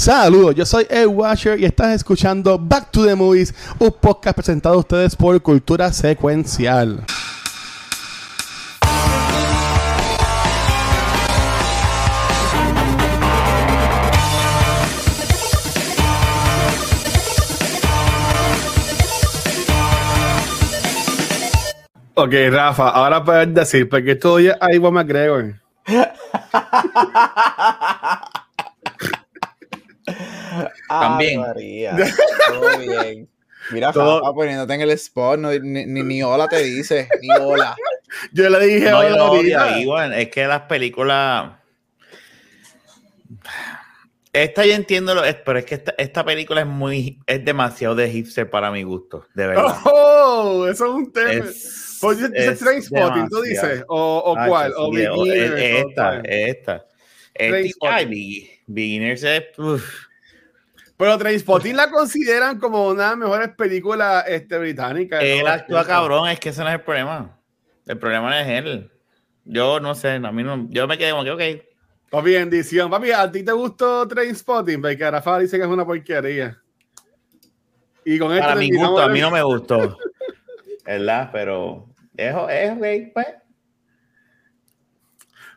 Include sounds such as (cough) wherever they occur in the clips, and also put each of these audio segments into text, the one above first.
Saludos, yo soy Ed Washer y estás escuchando Back to the Movies, un podcast presentado a ustedes por Cultura Secuencial. Ok, Rafa, ahora puedes decir, porque estudias a Ivo McGregor. (laughs) También. (laughs) Todo bien. Mira, Todo- poniéndote en el spot, no, ni, ni, ni hola te dice, ni hola. (laughs) Yo le dije No, yo hola no odio ahorita. a Iwan, es que las películas. Esta yo entiendo, lo- es- pero es que esta, esta película es muy, es demasiado de hipster para mi gusto, de verdad. (laughs) Oh, eso es un tema. Es, Pues dice es Trainspotting, tú dices, o, o Ay, cuál, sí, o Beginners, es- es o esta, es esta. Este, Beginners es. uf. Pero Trainspotting la consideran como una de las mejores películas este, británicas. Él ¿no? actúa cabrón, es que ese no es el problema. El problema no es él. Yo no sé, a mí no, yo me quedé como que, ok. Papi, bendición. Papi, ¿a ti te gustó Trainspotting? Porque Rafa dice que es una porquería. Y con Para mi gusto, a mí no me gustó. (laughs) ¿Verdad? Pero es, es ok, pues.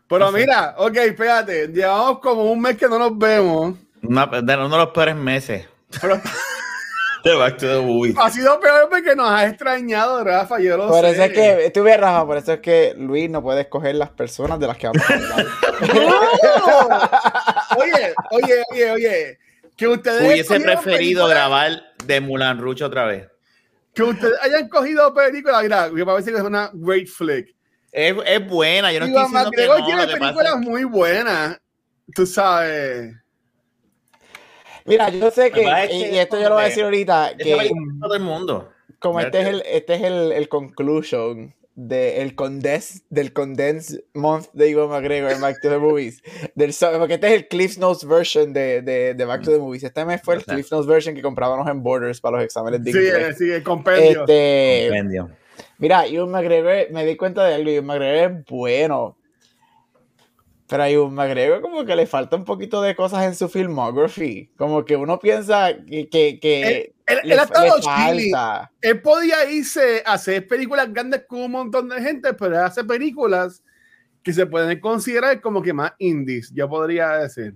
Pero mira, ok, espérate. Llevamos como un mes que no nos vemos. Una- de uno de los peores meses Pero (laughs) de Back to the Movies. ha sido peor porque nos has extrañado, Rafa. Yo lo Por sé. eso es que, tú ves, Rafa, por eso es que Luis no puede escoger las personas de las que vamos a hablar. ¡No! Oye, oye, oye, oye. Que ustedes Hubiese preferido películas- grabar de Mulan Rouge otra vez. Que ustedes hayan cogido películas. Mira, me parece que es una great flick. Es, es buena, yo no Iván estoy diciendo que no, tiene lo que pasa películas muy buenas. Tú sabes. Mira, yo sé que, y, que y esto yo lo voy a decir ahorita, que todo el mundo. como este es el, este es el, el conclusion de el condes, del condensed month de Ivan McGregor en Back to the Movies. (laughs) Del, porque este es el Cliff Notes version de, de, de Back to the Movies. Este mes fue el. Cliff Notes version que comprábamos en Borders para los exámenes de Sí, inglés. eh, sí, el compendio. Este, Compendio. Mira, Ewan McGregor, me di cuenta de algo, Ewan McGregor es bueno. Pero a Ewan McGregor como que le falta un poquito de cosas en su filmography. Como que uno piensa que, que, que Él, le, él ha estado falta. Él podía irse a hacer películas grandes con un montón de gente, pero él hace películas que se pueden considerar como que más indies, yo podría decir.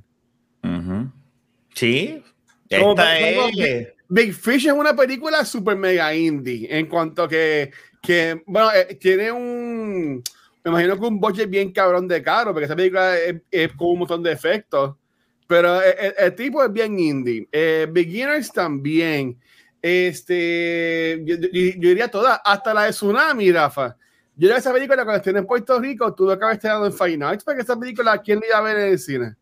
Ujú. Sí. Como Esta es. Big Fish es una película super mega indie, en cuanto que, que bueno, eh, tiene un, me imagino que un budget bien cabrón de caro, porque esa película es, es con un montón de efectos, pero el, el- el tipo es bien indie. Eh, Beginners también. Este, yo, yo- yo diría todas, hasta la de Tsunami, Rafa. Yo esa película cuando estuve en Puerto Rico, tuve que haber estado en Fine Arts, porque esa película, ¿quién la iba a ver en el cine?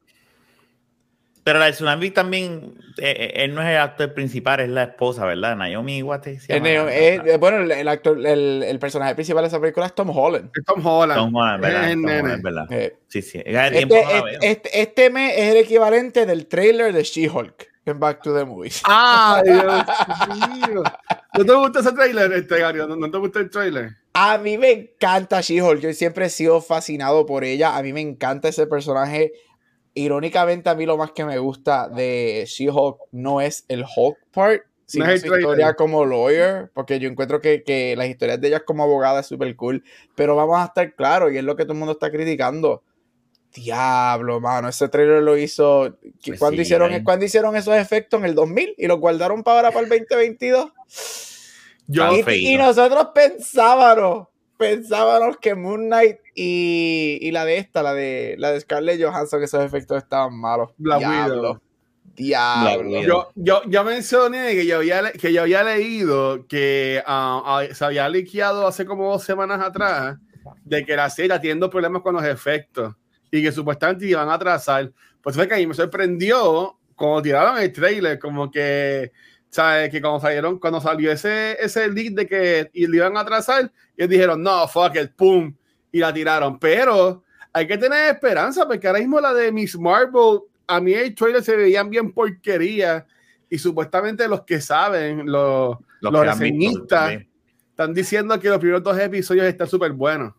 Pero la de Tsunami también, eh, eh, él no es el actor principal, es la esposa, ¿verdad? Naomi Watts. se Eh, llama. eh, bueno, el, el actor, el, el personaje principal de esa película es Tom Holland. Es Tom Holland. Tom Holland, ¿verdad? Es el Tom nene. Holland, ¿verdad? Eh, Sí, sí. Este, este, este, este mes es el equivalente del trailer de She-Hulk en Back to the Movies. ¡Ay, Dios (laughs) mío! ¿No te gusta ese trailer, este, Gary? ¿No, no te gusta el trailer? A mí me encanta She-Hulk. Yo siempre he sido fascinado por ella. A mí me encanta ese personaje. Irónicamente, a mí lo más que me gusta de She-Hulk no es el Hulk part, sino su historia como lawyer, porque yo encuentro que, que las historias de ella como abogada es súper cool. Pero vamos a estar claros, y es lo que todo el mundo está criticando. Diablo, mano, ese trailer lo hizo. Pues ¿Cuándo, sí, hicieron. ¿Cuándo hicieron esos efectos? ¿En el 2000? ¿Y los guardaron para ahora, para el 2022? Yo, y nosotros pensábamos, pensábamos que Moon Knight y, y la de esta, la de la de Scarlett Johansson, que esos efectos estaban malos. Black Diablo. Widow. Diablo. Black Widow. yo, yo, yo mencioné que yo había, que yo había leído que ah, ah, se había liqueado hace como dos semanas atrás de que la serie está teniendo problemas con los efectos y que supuestamente iban a atrasar. Pues fue que a mí me sorprendió cuando tiraron el trailer, como que, ¿sabes? Que cuando salieron, cuando salió ese, ese leak de que y lo iban a atrasar, ellos dijeron, no, fuck it, pum, y la tiraron. Pero hay que tener esperanza, porque ahora mismo la de Miss Marvel, a mí el trailer se veían bien porquería, y supuestamente los que saben, los, los, reseñistas, están diciendo que los primeros dos episodios están súper buenos.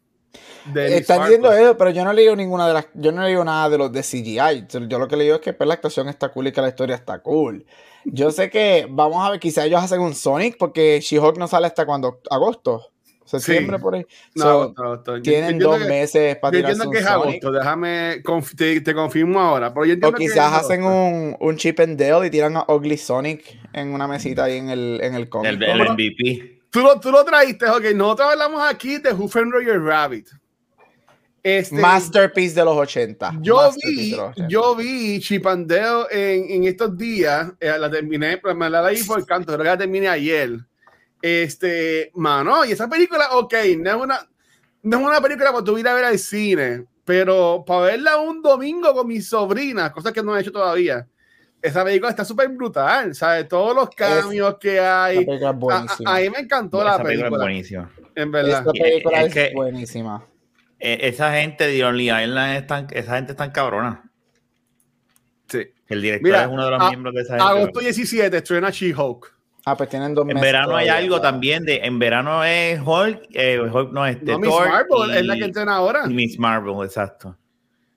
Están diciendo eso, pero yo no leí ninguna de las, yo no leí nada de los de CGI. Yo lo que leí es que pues, la actuación está cool y que la historia está cool. Yo sé que vamos a ver, quizá ellos hacen un Sonic porque She-Hulk no sale hasta cuando agosto, septiembre Sí. por ahí. No, So, agosto, agosto. Yo- tienen yo dos que- meses para Yo tirarse entiendo un que es Sonic. agosto, déjame, conf- te, te confirmo ahora. Pero yo O entiendo quizás hacen un, un Chip and Dale y tiran a Ugly Sonic en una mesita ahí en el, en el cómic. El. MVP. Tú lo, tú lo traíste, ok. Nosotros hablamos aquí de Who Framed Roger Rabbit. Este, Masterpiece de los 80. Yo vi, de los 80. yo vi Chipandeo en, en estos días, eh, la terminé, pero me la leí por canto, creo que la terminé ayer. Este, mano, y esa película, ok, no es una, no es una película para tú ir a ver al cine, pero para verla un domingo con mis sobrinas, cosas que no he hecho todavía, esa película está súper brutal, ¿sabes? Todos los cambios que Esa hay. película es A, buenísima. a- a mí me encantó la Esa película es película, buenísima. en verdad. Esta película Es es, que- buenísima. Eh, esa gente de Only Island es tan, esa gente es tan cabrona. Sí. El director Mira, es uno de los a- miembros de esa gente. Agosto 17 estrena She-Hulk. Ah, pues tienen dos En meses. verano hay todavía, algo también de, en verano es Hulk, eh, Hulk no es de No, Miss Marvel y, es la que entrena ahora. y Miss Marvel, exacto.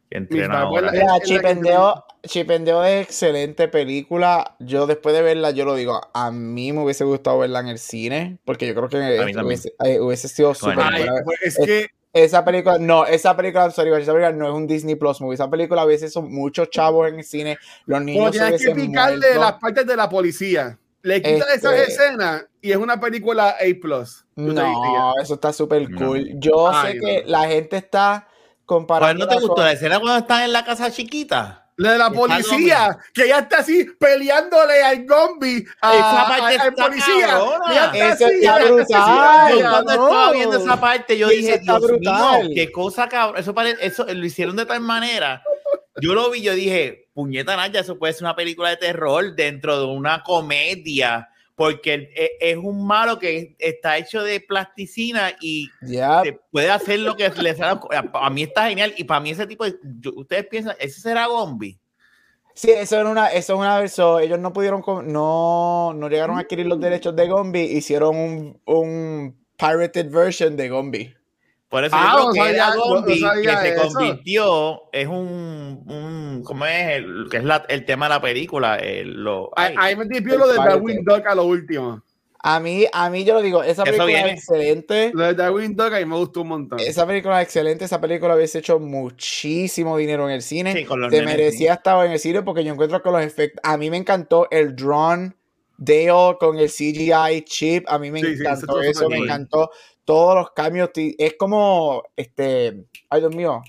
Que entrena Marvel ahora. es- Mira, es Chipendeo, Chipendeo es excelente película. Yo después de verla, yo lo digo, a mí me hubiese gustado verla en el cine, porque yo creo que A mí también. hubiese, eh, hubiese sido Bueno, súper Ay, buena. pues es Es- que Esa película, no, esa película, sorry, esa película no es un Disney Plus movie. Esa película hubiese hecho muchos chavos en el cine, los como niños se tienes que picarle las partes de la policía. Le quitas esas Este- escenas y es una película A+. No, eso está súper No. cool. Yo Ay, sé no. que la gente está ¿Cuál comparando. no te gustó? ¿La escena cuando están en la casa chiquita? La de la policía, que ya está así peleándole al Gombi, a- Esa parte a- al policía. ya está Eso así, está brutal. Yo cuando no. estaba viendo esa parte, yo dije, está Dios brutal. mío, qué cosa cabrón. Eso, pare- eso lo hicieron de tal manera. Yo lo vi, yo dije, puñeta Naya, eso puede ser una película de terror dentro de una comedia, porque es, es un malo que está hecho de plasticina y puede hacer lo que le salga. A, mí está genial y para mí ese tipo de. yo- Ustedes piensan, ¿ese será Gombi? Sí, eso era una, eso es una versión. Ellos no pudieron, no, no llegaron a adquirir los derechos de Gombi, hicieron un, un pirated version de Gombi. Por eso Ah, yo no creo que era no- que se eso. convirtió, es un, un ¿cómo es? El, que es la- el tema de la película. el- lo, Ahí ay, ahí me tripió lo de. Darwin Dog a lo último. A mí, a mí yo lo digo, esa película es excelente. Lo de Darwin Dog a mí me gustó un montón. Esa película es excelente. Esa película hubiese hecho muchísimo dinero en el cine. Sí, con los Se nenes, merecía estar en el cine porque yo encuentro que los efectos. A mí me encantó el drawn Dale con el CGI chip. A mí me Sí, sí, eso encantó eso. me encantó todos los cambios. Es como este. Ay, Dios mío.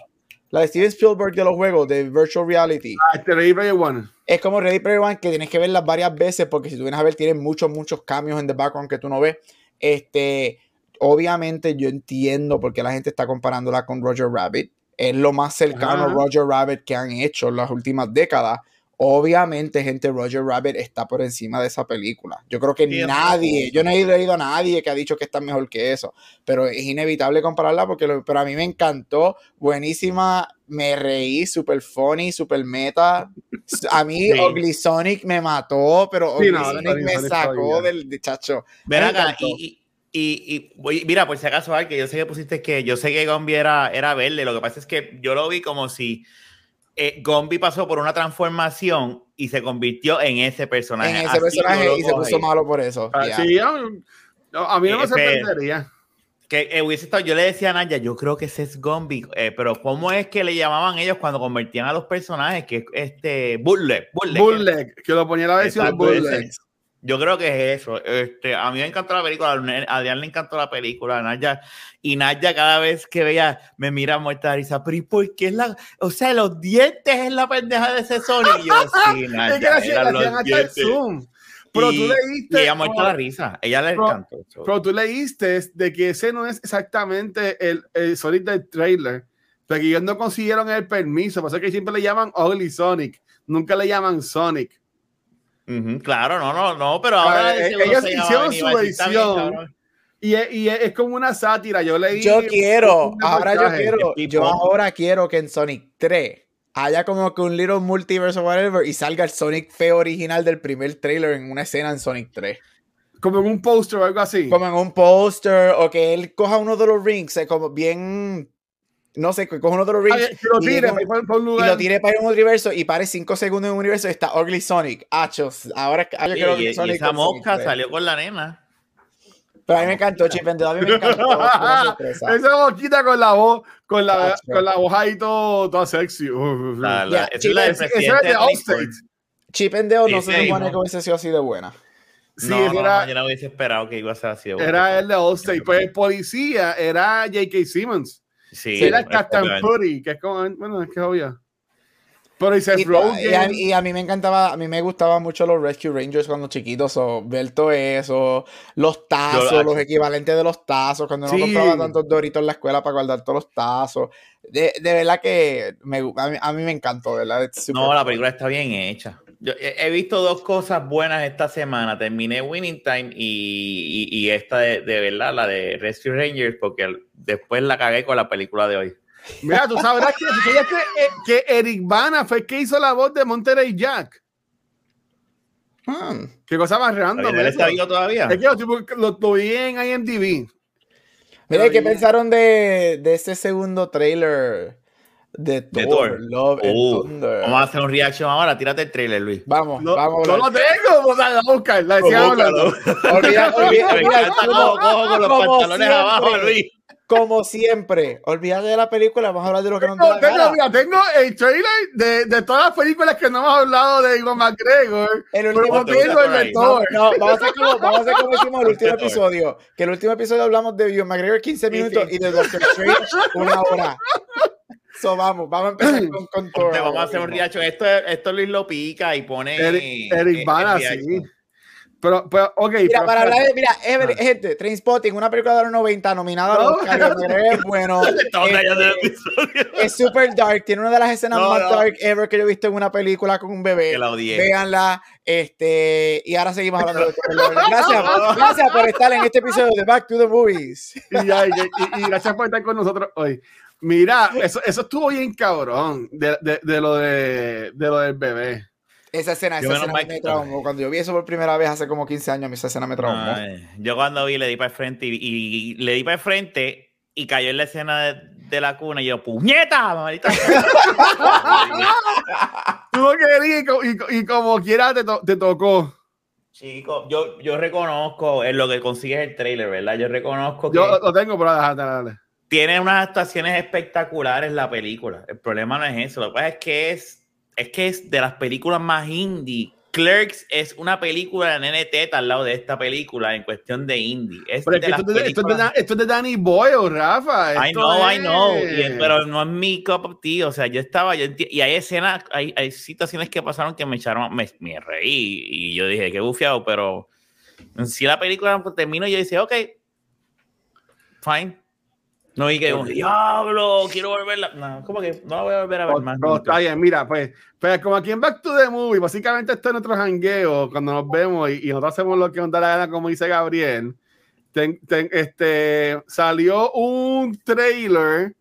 La de Steven Spielberg de los juegos de Virtual Reality. Ah, este Ready Player One. Es como Ready Player One que tienes que verlas varias veces porque si tú vienes a ver tienen muchos, muchos cambios en the background que tú no ves. Este, obviamente yo entiendo por qué la gente está comparándola con Roger Rabbit. Es lo más cercano Ajá. a Roger Rabbit que han hecho en las últimas décadas. Obviamente, gente, Roger Rabbit está por encima de esa película. Yo creo que Sí, nadie, yo no he leído a nadie que ha dicho que está mejor que eso, pero es inevitable compararla porque lo- pero a mí me encantó, buenísima, me reí, super funny, super meta. A mí Sí. Ugly Sonic me mató, pero Ugly no, Sonic me sacó del de chacho. Ven acá, y, y, y, y- oye, mira, por si acaso, que yo sé que pusiste que yo sé que Gombi era, era verde, lo que pasa es que yo lo vi como si eh, Gombi pasó por una transformación y se convirtió en ese personaje. En ese Así personaje y se puso malo por eso. Ah, sí, a, no, a mí no me Eh, pero- sorprendería. Que eh, hubiese estado, yo le decía a Naya, yo creo que ese es Gombi, eh, pero ¿cómo es que le llamaban ellos cuando convertían a los personajes? Que es este, Bullet, Bullet. Bullleg, que lo ponía la versión ese. Yo creo que es eso. Este, a mí me encantó la película, a Adrián le encantó la película, Naya, y Naya cada vez que veía me mira muerta de risa, pero ¿y por qué es la, o sea, los dientes es la pendeja de ese Sonic? Y yo, (laughs) sí, Es que Naya, eran los el zoom. Pero y, tú leíste. y ella muerta pero- la risa, ella le Pero- encantó. eso. Pero tú leíste de que ese no es exactamente el, el Sonic del trailer. Porque ellos no consiguieron el permiso. Eso que siempre le llaman Ugly Sonic. Nunca le llaman Sonic. Claro, no, no, no, pero ahora Ah, eh, ellos se hicieron su cabrón. Y es, y es- es como una sátira. Yo leí. Yo quiero, ahora yo quiero, yo ahora quiero que en Sonic 3 haya como que un little multiverse o whatever y salga el Sonic feo original del primer trailer en una escena en Sonic 3. como en un póster o algo así. Como en un póster, o que él coja uno de los rings, eh, como bien. No sé, coja uno de los Ah, rings. que lo y tire diga- para, para un y lugar. lo tire para ir a un universo y pare 5 segundos en un universo y está Ugly Sonic. Achos, ahora, Sí, quiero y, Ugly y Sonic esa con Sonic mosca 3. salió con la nena. Pero a mí me encantó, Chip and Dale, a mí me encantó. (laughs) Esa boquita con la voz, con la, con la voz ahí todo, toda sexy. La- la- Ya, esa es la del presidente de Allstate. Chip and Dale no se supone que hubiese sido así de buena. Sí, no, era, no, yo no hubiese esperado que iba a ser así. de bueno. era el de Allstate. Pues el policía era J.K. Simmons. Sí, era es Captain. Putty, que es como, bueno, es que es obvio. Pero y Y, y a, y a mí me encantaba, a mí me gustaban mucho los Rescue Rangers cuando chiquitos, o ver todo eso, los tazos, Yo- los equivalentes de los tazos, cuando no Sí. compraba tantos doritos en la escuela para guardar todos los tazos. De, de verdad que me, a, mí, a mí me encantó, ¿verdad? No, la película está bien hecha. Yo he, visto dos cosas buenas esta semana. Terminé Winning Time y, y- y esta de, de verdad, la de Rescue Rangers, porque después la cagué con la película de hoy. Mira, tú sabrás que, tú sabías que, eh, que Eric Bana fue el que hizo la voz de Monterey Jack. Hmm. Qué cosa más random. ¿Él está vivo todavía? Es que lo, lo, lo vi en IMDb. Mira, ¿qué pensaron de, de ese segundo trailer de Thor? De Thor. Love and Uh, Thunder? vamos a hacer un reaction ahora. Tírate el trailer, Luis. Vamos, No, vamos. no lo tengo, pues, dale, a buscar. La decía. Olvida, olvida, (laughs) cojo con los pantalones abajo, Luis. Como siempre, olvídate de la película, vamos a hablar de lo que nos da Tengo, la mira, tengo el trailer de, de todas las películas que no hemos hablado de Iwan McGregor. El último no el. Thor. No, vamos a hacer como, vamos a hacer como hicimos el último episodio. Que el último episodio hablamos de Ewan McGregor 15 minutos y de Doctor Strange una hora. So vamos, vamos a empezar (clears throat) con, con Thor. Vamos a hacer un reaction. Esto, esto Luis lo pica y pone. Eric, Eric eh, Bana, sí. Pero, pero, ok. Mira, pero para hablar de, mira, Ever- Ah. gente, Trainspotting, una película de los 90 nominada No. Oscar, Ewan McGregor es bueno. (laughs) Este, es super dark, tiene una de las escenas No, más no. dark ever que yo he visto en una película con un bebé. Que la odié. Véanla, este, y ahora seguimos hablando de. (laughs) Gracias, gracias por estar en este episodio de Back to the Movies. Y, ya, y, y- y gracias por estar con nosotros hoy. Mira, eso, eso estuvo bien cabrón de, de, de lo, de, de lo del bebé. Esa escena, Yo esa escena me que- traumó. Cuando yo vi eso por primera vez hace como 15 años, a mí esa escena me traumó. Ay, yo cuando vi le di para el frente y, y le di para el frente y cayó en la escena de, de la cuna y yo, puñeta, maldita sea". (laughs) Tú querías y, y, co- y como quiera te, to- te tocó. Chico, yo, yo reconozco en lo que consigues el trailer, ¿verdad? Yo reconozco que Yo lo, tengo, pero déjate, dale. tiene unas actuaciones espectaculares la película. El problema no es eso, lo que pasa es que es, es que es de las películas más indie. Clerks es una película de nene teta al lado de esta película en cuestión de indie. Es Pero es de que es de, esto, es de, películas- esto es de Danny Boyle, Rafa. I know, I es- know, y- pero no es mi cup of tea, o sea, yo estaba, yo y hay escenas, hay, hay situaciones que pasaron que me echaron, me, me reí, y yo dije, qué bufiado, pero si la película termino, yo dije, ok, fine. No, y que, diablo, quiero volverla, no, como que no la voy a volver a ver Pero- más. pero nunca. está bien, mira, pues, pues como aquí en Back to the Movie, básicamente esto es nuestro jangueo, cuando nos vemos y, y nosotros hacemos lo que nos da la gana, como dice Gabriel. Ten- ten- este, salió un trailer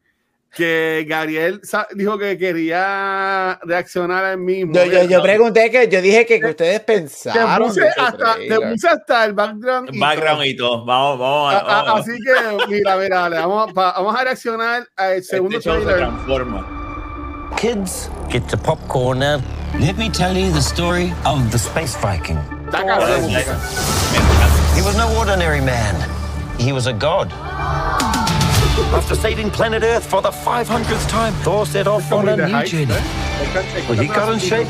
que Gabriel dijo que quería reaccionar al mismo. Yo, yo, yo pregunté que yo dije que, que ustedes te pensaron. puse, de ese hasta, te puse hasta el background. y Background todo. y todo, vamos, vamos, A- vamos. así que, mira, mira, dale, vamos, pa- vamos a reaccionar al segundo este show se trailer. transforma. Kids, get your popcorn now. Let me tell you the story of the space Viking. He was no ordinary man. He was a god. After saving planet Earth for the 500th time, Thor set off on a new hype, journey. ¿eh? Well, he got in shape.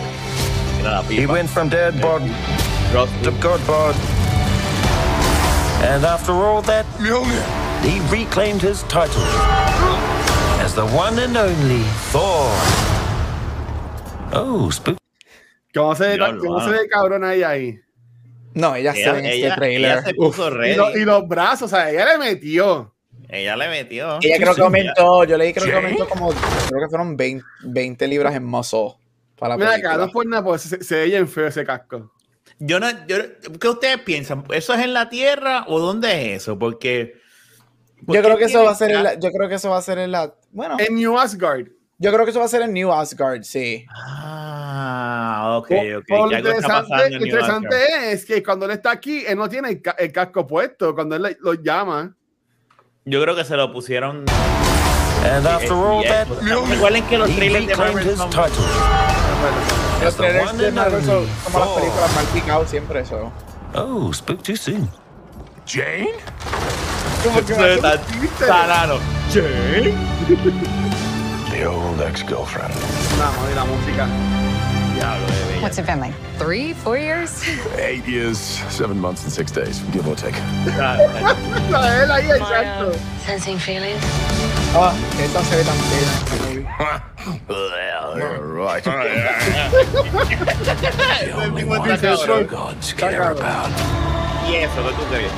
He went from dad bod to god bod. And after all that, he reclaimed his title as the one and only Thor. Oh, spook. ¿Cómo se, cómo se mano. ve cabrón ahí ahí? No, ella, se ve en ella- este trailer. ella se Uf. puso Y, lo- y los brazos, o sea, ella le metió. Ella le metió. Ella creo que aumentó, yo leí creo que aumentó como, creo que fueron 20, 20 libras en muscle para la Mira acá, no por nada, pues se, se ve bien feo ese casco. Yo no, yo, ¿Qué ustedes piensan? ¿Eso es en la Tierra o dónde es eso? Porque. yo creo que eso va a ser en la, yo creo que eso va a ser en la, bueno, En New Asgard. yo creo que eso va a ser en New Asgard, sí. Ah, Ok, ok. lo interesante, interesante es que cuando él está aquí, él no tiene el, ca- el casco puesto. Cuando él lo llama, Yo creo que se lo pusieron. And after all that, Recuerden que los trailers de Marvel son-. Los trailers de Marvel son como las películas mal picados siempre eso. Oh, spoke too soon. Jane? como que Eso va a está ser un chiste. tan raro. The old ex-girlfriend. Vamos, y la música. Diablo, bebé. What's it been like? Three, four years? Eight years, seven months, and six days, give or take. La de él ahí, exacto. Sensing feelings. Ah, esta se ve tan bella en esta movie. All right. That's what gods care about. Y eso, ¿qué tú crees?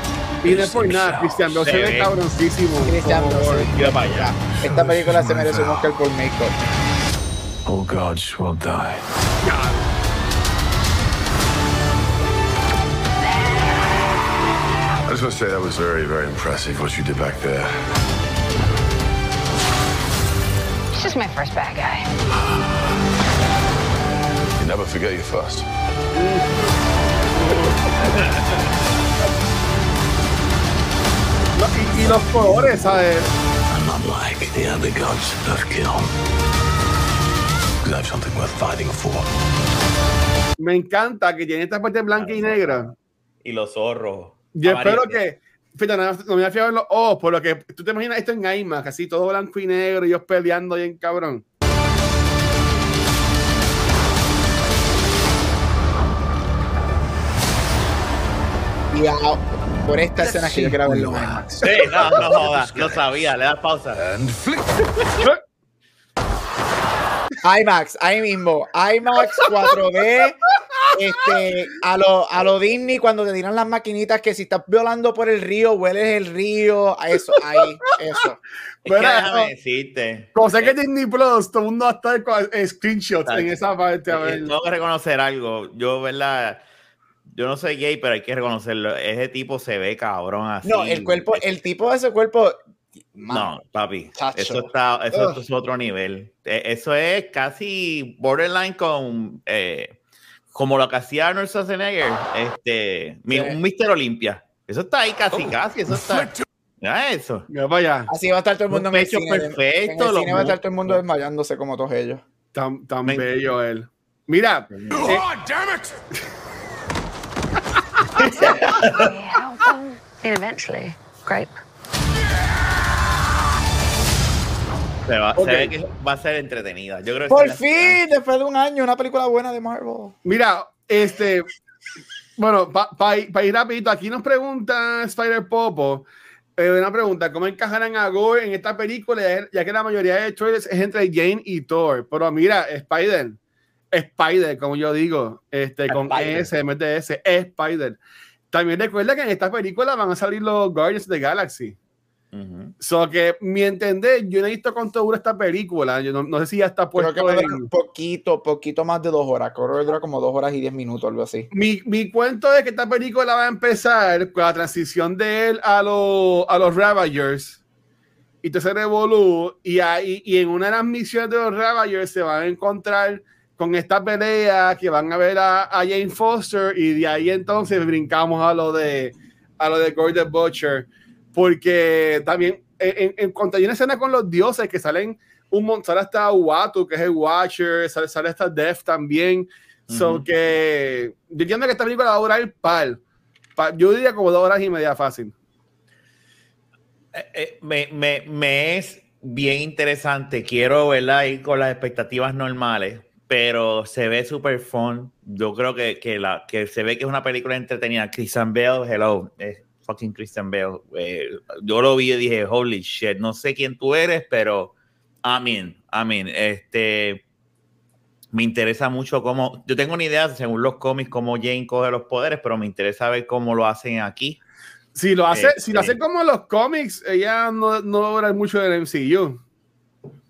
Y no es por nada, Cristian Bale se Se ve ve. cabroncísimo. Cristian Por favor. Bale, sí. Yo para allá. Esta película se merece un Oscar por make-up. All gods will die. I just want to say that was very, very impressive what you did back there. It's just my first bad guy. You never forget your first. No, (laughs) y, y los colores, ¿sabes? I'm not like the other gods of kill. Have something worth fighting for. Me encanta que tiene esta parte blanca y negra. Y los zorros. Yo espero que. Fíjate, no, no me voy a en los ojos, por lo que tú te imaginas esto en IMAX, así todo blanco y negro, y ellos peleando bien cabrón. Y ah, por esta escena que yo quiero verlo en IMAX. Sí, no, no jodas. Lo (laughs) sabía, le das pausa. And flick. IMAX, ahí mismo. IMAX 4D. Este, a lo, a lo Disney cuando te tiran las maquinitas que si estás violando por el río, hueles el río. a Eso, ahí, eso. Es que Mira, déjame decirte. Como sé que Disney Plus, todo el mundo va a estar con eh, screenshots Exacto. en esa parte. A Eh, ver. Tengo que reconocer algo. Yo, ¿verdad? Yo no soy gay, pero hay que reconocerlo. Ese tipo se ve cabrón así. No, el cuerpo, el tipo de ese cuerpo. No, papi. Chacho. Eso está, eso Ugh. es otro nivel. Eh, Eso es casi borderline con eh, como lo que hacía Arnold Schwarzenegger, este, mi- Sí. un Mister Olimpia. Eso está ahí Oh, casi, casi. Eso está. (laughs) Mira eso. Mira para allá. Así va a estar todo el mundo Un en el cine. perfecto, en el cine va a estar todo el mundo desmayándose como todos ellos. Tan, tan Me- bello él. Mira, (laughs) eh, Oh, damn it! (laughs) And eventually, grape. Se, va, se ve que va a ser entretenida. Yo creo que Por la fin, después de un año, una película buena de Marvel. mira, este. Bueno, para ir rapidito, aquí nos pregunta Spider Popo. eh, una pregunta: ¿Cómo encajarán a Gore en esta película? Ya- que la mayoría de trailers es entre Jane y Thor. Pero mira, Spider, Spider, como yo digo, este, con Spider. S, en vez de S, Spider. También recuerda que en esta película van a salir los Guardians of the Galaxy. Ujú. So que, mi entender, yo no he visto cuánto dura esta película. Yo no, no sé si ya está Creo que puesto va a en- durar un poquito, poquito más de dos horas. Creo que dura como dos horas y diez minutos, algo así. Mi, mi cuento es que esta película va a empezar con la transición de él a, los a los Ravagers. Y entonces revolú. Y, ahí, y en una de las misiones de los Ravagers se van a encontrar con esta pelea que van a ver a, a Jane Foster. Y de ahí entonces brincamos a lo de a lo de Gordon Butcher. Porque también en, en, cuanto hay una escena con los dioses que salen un montón, sale hasta Watu, que es el Watcher, sale, sale hasta Death también. So Ujú. que yo entiendo que esta película va a durar par. Pa- yo diría como dos horas y media fácil. Eh, eh, me, me, me es bien interesante. Quiero verla ir con las expectativas normales, pero se ve super fun. Yo creo que, que, la, que se ve que es una película entretenida. Christian Bale, hello, fucking Christian Bale. Eh, yo lo vi y dije, holy shit, no sé quién tú eres, pero amén, amén. Este, me interesa mucho cómo, yo tengo una idea, según los cómics, cómo Jane coge los poderes, pero me interesa ver cómo lo hacen aquí. Si lo hace, Este- si lo hace como los cómics, ella no, no va a durar mucho del MCU.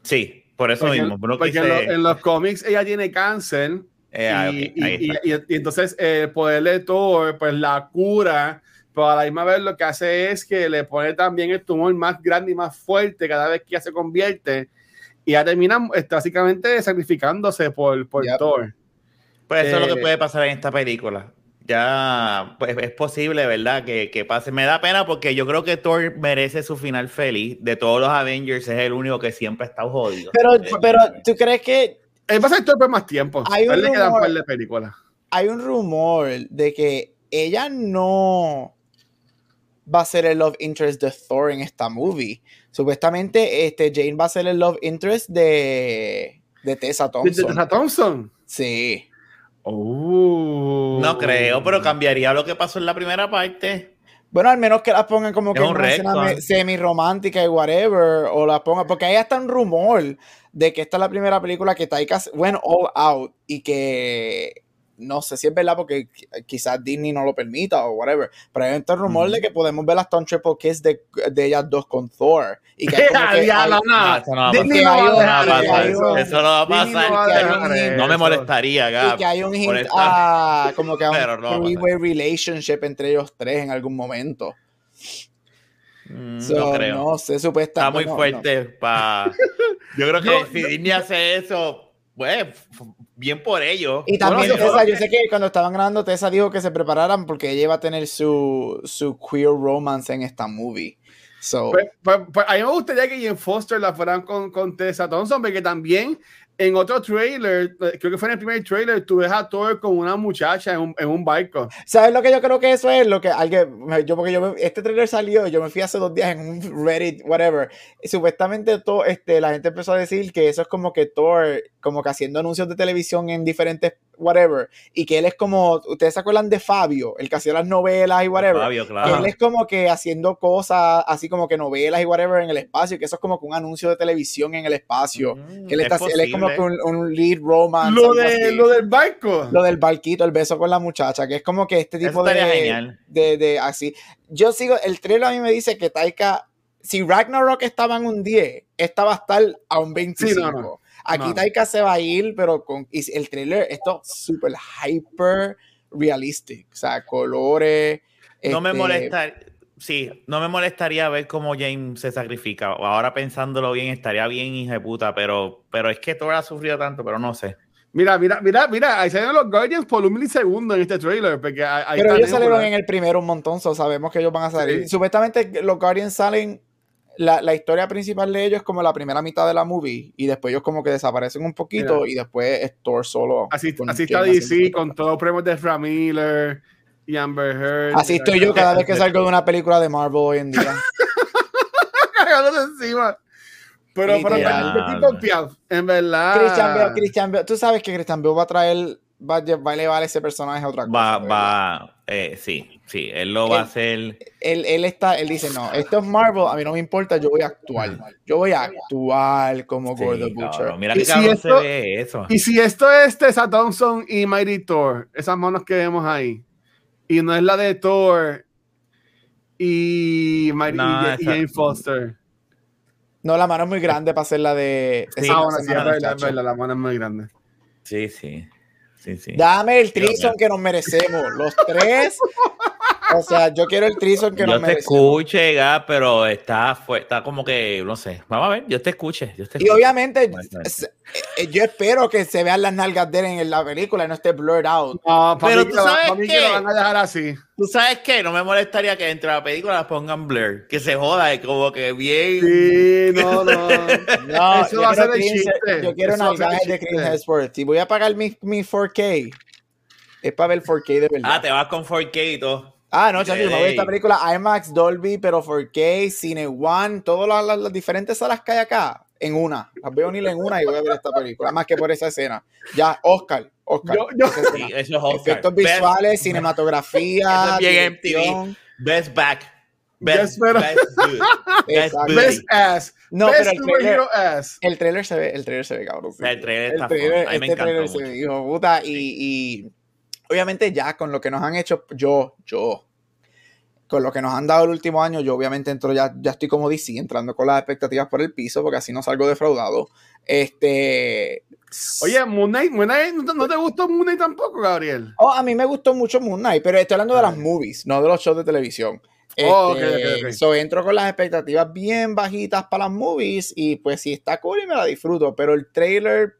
Sí, por eso Porque, mismo. no porque en, lo- en los cómics ella tiene cáncer. Eh, ah, y, ahí y- está. y- y- y entonces el poder de Thor, pues la cura, pero a la misma vez lo que hace es que le pone también el tumor más grande y más fuerte cada vez que ella se convierte. Y ya termina este, básicamente sacrificándose por, por Yep. Thor. Pues eso es lo Eh, que puede pasar en esta película. Ya pues, es posible, ¿verdad? Que, que pase. Me da pena porque yo creo que Thor merece su final feliz. De todos los Avengers es el único que siempre ha estado jodido. Pero, Eh, pero, ¿tú crees que Él va a ser actor por más tiempo. Hay le quedan un rumor- par de películas. hay un rumor de que ella no va a ser el love interest de Thor en esta movie. Supuestamente, este, Jane va a ser el love interest de, de Tessa ¿De- de Thompson. Tessa Thompson? Sí. Oh. No creo, pero cambiaría lo que pasó en la primera parte. Bueno, al menos que las pongan como Es que en un una escena semi-romántica y whatever, o las pongan, porque ahí está un rumor de que esta es la primera película que Taika went all out y que no sé si es verdad porque qui- quizás Disney no lo permita o whatever, pero hay este rumor Ujú. de que podemos ver hasta un triple kiss de, de ellas dos con Thor y que (laughs) que Ya, no, No, no. eso no va a Disney pasar. no va a Eso no va a pasar. no no. No me molestaría, y Gab. que hay un hint a como que a no un pasar. three-way relationship entre ellos tres en algún momento. Mm, So, no creo. No sé, Está supuestamente. muy no, no. fuerte para. (laughs) Yo creo que No, si Disney hace eso, pues, bien por ellos. Y también Bueno, Tessa, yo- yo sé que cuando estaban grabando, Tessa dijo que se prepararan porque ella iba a tener su, su queer romance en esta movie. So, Pues, pues- pues a mí me gustaría que Jane Foster la fueran con, con Tessa Thompson, porque también en otro trailer, eh, creo que fue en el primer trailer, tú ves a Thor con una muchacha en un, en un barco. ¿sabes lo que yo creo que eso es? Lo que alguien, yo porque yo me- este trailer salió, yo me fui hace dos días en un Reddit, whatever. supuestamente todo, este, la gente empezó a decir que eso es como que Thor, como que haciendo anuncios de televisión en diferentes, whatever, y que él es como, ustedes se acuerdan de Fabio, el que hacía las novelas y whatever. Fabio, que claro. él es como que haciendo cosas así como que novelas y whatever en el espacio, que eso es como que un anuncio de televisión en el espacio. Mm, Que él, está, él es como que un, un lead romance. Lo, de, lo del barco. Lo del barquito, el beso con la muchacha, que es como que este tipo de, estaría genial. de, de así. Yo sigo, el trailer a mí me dice que Taika, si Ragnarok estaba en un 10, esta va a estar a un 25. Sí, no, no. Aquí No. Taika se va a ir, pero con y el trailer, esto súper hyper realistic, o sea, colores. No me este, molesta. Sí, no me molestaría ver cómo James se sacrifica. Ahora pensándolo bien, estaría bien, hija de puta, pero, pero es que Thor ha sufrido tanto, pero no sé. Mira, mira, mira, mira, ahí salen los Guardians por un milisegundo en este trailer, porque ahí ahí Pero está ellos salieron en el primero un montón, so sabemos que ellos van a salir. Sí. Supuestamente los Guardians salen, la, la historia principal de ellos es como la primera mitad de la movie y después ellos como que desaparecen un poquito Mira. y después es Thor solo. Así, así está DC, con todos los premios de Frank Miller y Amber Heard. Así estoy yo cada vez que salgo de una película de Marvel hoy en día. (laughs) Cagándose encima. Pero, pero estoy confiado, en verdad. Christian Bale, Christian Bale, tú sabes que Christian Bale va a traer, va, a lle- va a elevar ese personaje a otra cosa. Va, ¿verdad? va, eh, sí, sí, él lo va a hacer. Él, él está, él dice, no, esto es Marvel, a mí no me importa, yo voy a actuar. Yo voy a actuar como Sí, Gordon Butcher. mira qué si cabrón esto- se ve eso. Y si esto es Tessa Thompson y Mighty Thor, esas manos que vemos ahí, y no es la de Thor y, Mighty, No, y- Jane Foster. No, la mano es muy grande para hacer la de. Sí, esa ah, bueno, sí, es semana, verdad, es muchacho. verdad, la mano es muy grande. Sí, sí, sí, sí. Dame el trison que nos merecemos, los tres. (laughs) O sea, yo quiero el trison que Yo nos te merecemos. escuche, Gab, pero está, fue, está como que, no sé. Vamos a ver, yo te escuche. Yo te Y escuche. obviamente, eh, yo espero que se vean las nalgas de él en la película y no esté blurred out. No, para Pero mí, tú que, lo- sabes para mí que qué? lo van a dejar así. ¿Tú sabes qué? No me molestaría que dentro de la película las pongan blur. Que se joda, es como que bien. Sí, no, no. (laughs) No, Eso yo va a quiero ser el chiste. Yo quiero Eso el nalgajes de. Chris Hemsworth. Si voy a pagar mi, mi 4K, es para ver 4K de verdad. Ah, te vas con 4K y todo. Ah, no, chacho, yo me voy a esta película IMAX, Dolby, pero 4K, Cine One, todas las, las- las diferentes salas que hay acá, en una. Las voy a unir en una y voy a ver esta película, más que por esa escena. Ya, Oscar, Oscar. Yo- yo-. Sí, eso es Oscar. Efectos Best- visuales, (laughs) Eso cinematografía, bien MTV. Best back. Best, best. (laughs) Best. Best ass. No, Best pero el trailer- superhero ass. El trailer se ve, el trailer se ve cabrón. sí. El trailer El está trailer- mí me este encantó trailer se mucho. ve, hijo puta, y, y obviamente ya con lo que nos han hecho, yo, yo, con lo que nos han dado el último año, yo obviamente entro ya, ya estoy como DC, entrando con las expectativas por el piso, porque así no salgo defraudado. Este. Oye, Moon Knight, Moon Knight, ¿no te- ¿no te gustó Moon Knight tampoco, Gabriel? Oh, a mí me gustó mucho Moon Knight, pero estoy hablando de las movies, no de los shows de televisión. Oh, Este, ok, ok, ok. so, entro con las expectativas bien bajitas para las movies y pues si está cool y me la disfruto, pero el trailer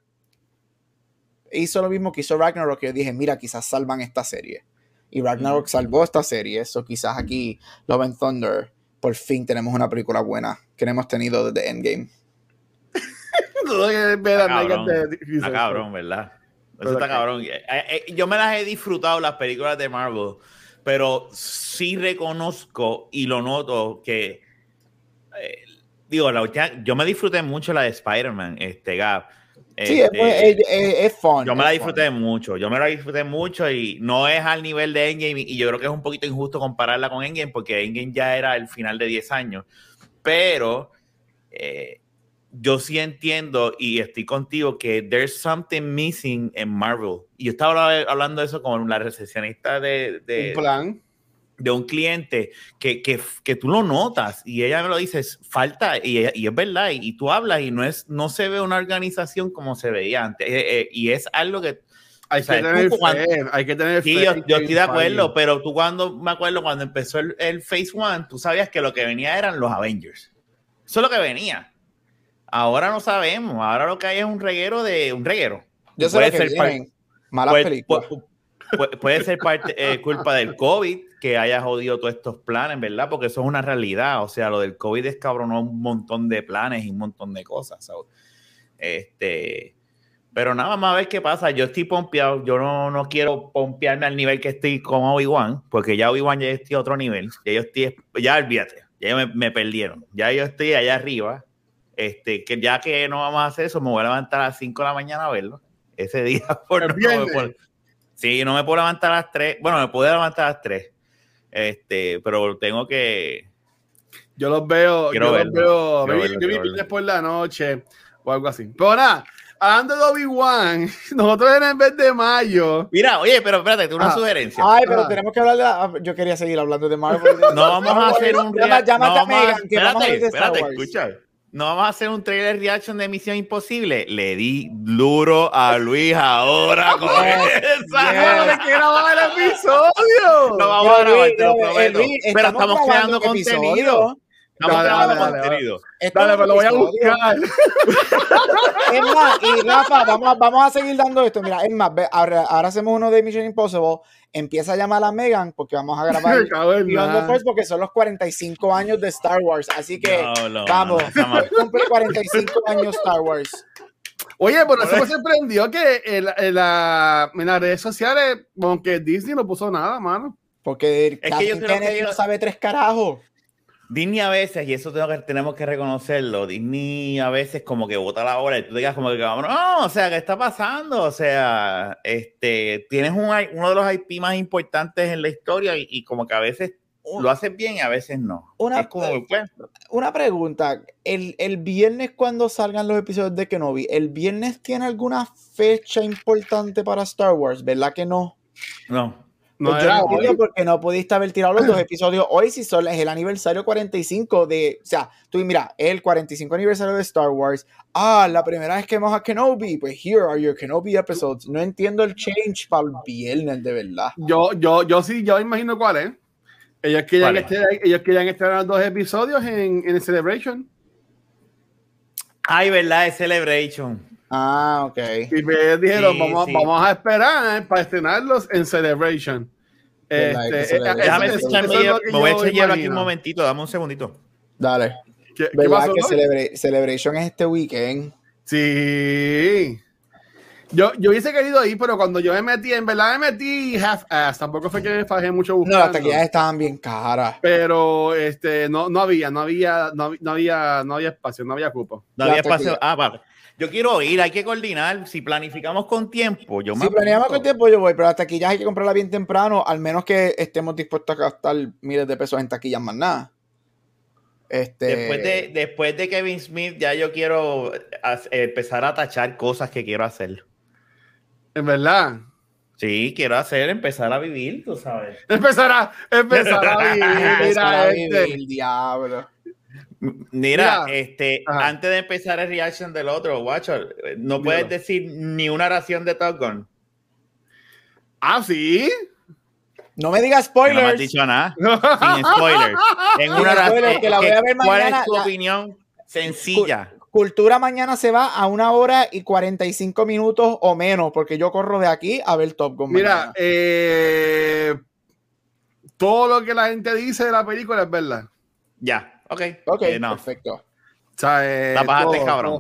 hizo lo mismo que hizo Ragnarok, que yo dije, mira, quizás salvan esta serie. Y Ragnarok salvó esta serie, eso quizás aquí Love and Thunder, por fin tenemos una película buena que no hemos tenido desde Endgame. (laughs) Está cabrón, está cabrón, ¿verdad? Eso está que- cabrón. Eh, eh, Yo me las he disfrutado las películas de Marvel, pero sí reconozco y lo noto que eh, digo, la última- yo me disfruté mucho la de Spider-Man, este Gap. Sí, es, Este, es, es- es fun. yo me la fun. disfruté mucho, yo me la disfruté mucho y no es al nivel de Endgame y yo creo que es un poquito injusto compararla con Endgame porque Endgame ya era el final de 10 años, pero eh, yo sí entiendo y estoy contigo que there's something missing en Marvel. Y yo estaba habla- hablando de eso con la recepcionista de, de, Un plan. De un cliente que, que, que tú lo notas y ella me lo dice, "Es- falta, y, y es verdad, y, y tú hablas y no, es, no se ve una organización como se veía antes. eh, eh, y es algo que Hay O sea, que tener tú cuando- fe, hay que tener Sí, fe yo, yo estoy de acuerdo, Feige. pero tú cuando me acuerdo cuando empezó el, el Phase One, tú sabías que lo que venía eran los Avengers. Eso es lo que venía. Ahora no sabemos. Ahora lo que hay es un reguero de un reguero. Yo sé Puede lo que ser vienen. Malas puede, películas. pu- pu- puede ser parte, eh, culpa del COVID que haya jodido todos estos planes, ¿verdad? Porque eso es una realidad. O sea, lo del COVID descabronó un montón de planes y un montón de cosas. so, Este, pero nada más a ver qué pasa. Yo estoy pompeado. Yo no, no quiero pompearme al nivel que estoy con Obi-Wan, porque ya Obi-Wan ya estoy a otro nivel. Ya yo estoy, ya olvídate, ya me, me perdieron. Ya yo estoy allá arriba. Este, que ya que no vamos a hacer eso, me voy a levantar a las 5 de la mañana a verlo. Ese día (laughs) por no puedo- Sí, no me puedo levantar a las 3. Bueno, me puedo levantar a las 3. Este, pero tengo que. Yo los veo, Quiero yo verlo, los veo, quiero maybe- verlo, por la noche o algo así. Pero nada, hablando de Obi-Wan, (laughs) nosotros en el mes de mayo, Mira, oye, pero espérate, tengo una Ah. sugerencia. Ay, pero Ah. tenemos que hablar de la... Yo quería seguir hablando de Marvel. No vamos a (laughs) hacer un Llama- no a vamos a- Megan, que vamos a hablar espérate, de Star espérate, Wars. escucha. No vamos a hacer un trailer reaction de Misión Imposible. Le di duro a Luis ahora (laughs) con esa. ¡No le quiero el episodio! Lo vamos a grabar, te lo pero, prometo. Luis, Pero estamos estamos creando episodio. contenido. Estamos Dale, creando dale, dale, contenido. Dale, es pero lo voy a buscar. (laughs) Es más, y Rafa, vamos a, vamos a seguir dando esto. Mira, es más, ahora, ahora hacemos uno de Mission Impossible. Empieza a llamar a Megan porque vamos a grabar Beyond the. Force porque son los 45 años de Star Wars. Así que No, no, vamos, no, (laughs) cumple 45 años Star Wars. Oye, por eso me sorprendió que en, la- en la- en las redes sociales, como que Disney no puso nada, mano. Porque que yo Kathleen creo que Kennedy yo- no sabe tres carajos. Disney a veces, y eso tengo que, tenemos que reconocerlo, Disney a veces como que bota la hora y tú digas como que, no, o sea, ¿qué está pasando? O sea, este, tienes un, uno de los IP más importantes en la historia y, y como que a veces lo haces bien y a veces no. Una- es como, pues, Una pregunta. El, el viernes cuando salgan los episodios de Kenobi, ¿el viernes tiene alguna fecha importante para Star Wars? ¿Verdad que no? no. No Pues yo era no entiendo hoy. por qué no pudiste haber tirado los dos (clears throat) episodios hoy si son, es el aniversario 45 de, o sea, tú mira, es el 45 aniversario de Star Wars. Ah, la primera vez que vemos a Kenobi, pues here are your Kenobi episodes. No entiendo el change para el viernes, de verdad. Yo, yo, yo sí, yo imagino cuál es. Ellos querían, ¿Cuál es? estrenar, ellos querían estrenar dos episodios en, en el Celebration. Ay, ¿verdad? Es Celebration. Ah, ok. Y pues dijeron, Sí, vamos, sí. vamos a esperar para estrenarlos en Celebration. Este, eh, Déjame eso- eso- echarme eso es hielo- lo que me voy a echar hielo aquí un momentito, dame un segundito. Dale. ¿Qué, qué ¿Verdad pasó? que Celebration es este weekend? Sí. Yo, yo hubiese querido ir, pero cuando yo me metí, en verdad me metí half-ass. Tampoco fue que me fajé mucho No, buscando. las taquillas estaban bien caras. Pero este, no, no había, no había, no, no había, no había espacio, no había cupo. No La había espacio. Ah, vale. Yo quiero ir, hay que coordinar. Si planificamos con tiempo, yo me Si planeamos con tiempo, yo voy, pero las taquillas hay que comprarlas bien temprano, al menos que estemos dispuestos a gastar miles de pesos en taquillas más nada. Este, Después de, después de Kevin Smith, ya yo quiero empezar a tachar cosas que quiero hacer. En verdad. Sí, quiero hacer, empezar a vivir, tú sabes. Empezar a, empezar a (laughs) vivir, empezar mira a este. vivir, diablo. Mira, Mira. este, Ajá. antes de empezar el reaction del otro, guacho, no puedes decir ni una ración de Top Gun. Ah, sí. No me digas Que No me has spoilers. dicho nada. (laughs) Sin spoilers. En Sin una spoilers, ración. que la voy a ver ¿Cuál mañana, es tu la- opinión sencilla? Cultura mañana se va a una hora y 45 minutos o menos, porque yo corro de aquí a ver Top Gun. Mira, eh, todo lo que la gente dice de la película es verdad. Ya, ok. Ok, Eh, no. perfecto. O sea, eh, La bajaste, todo, cabrón.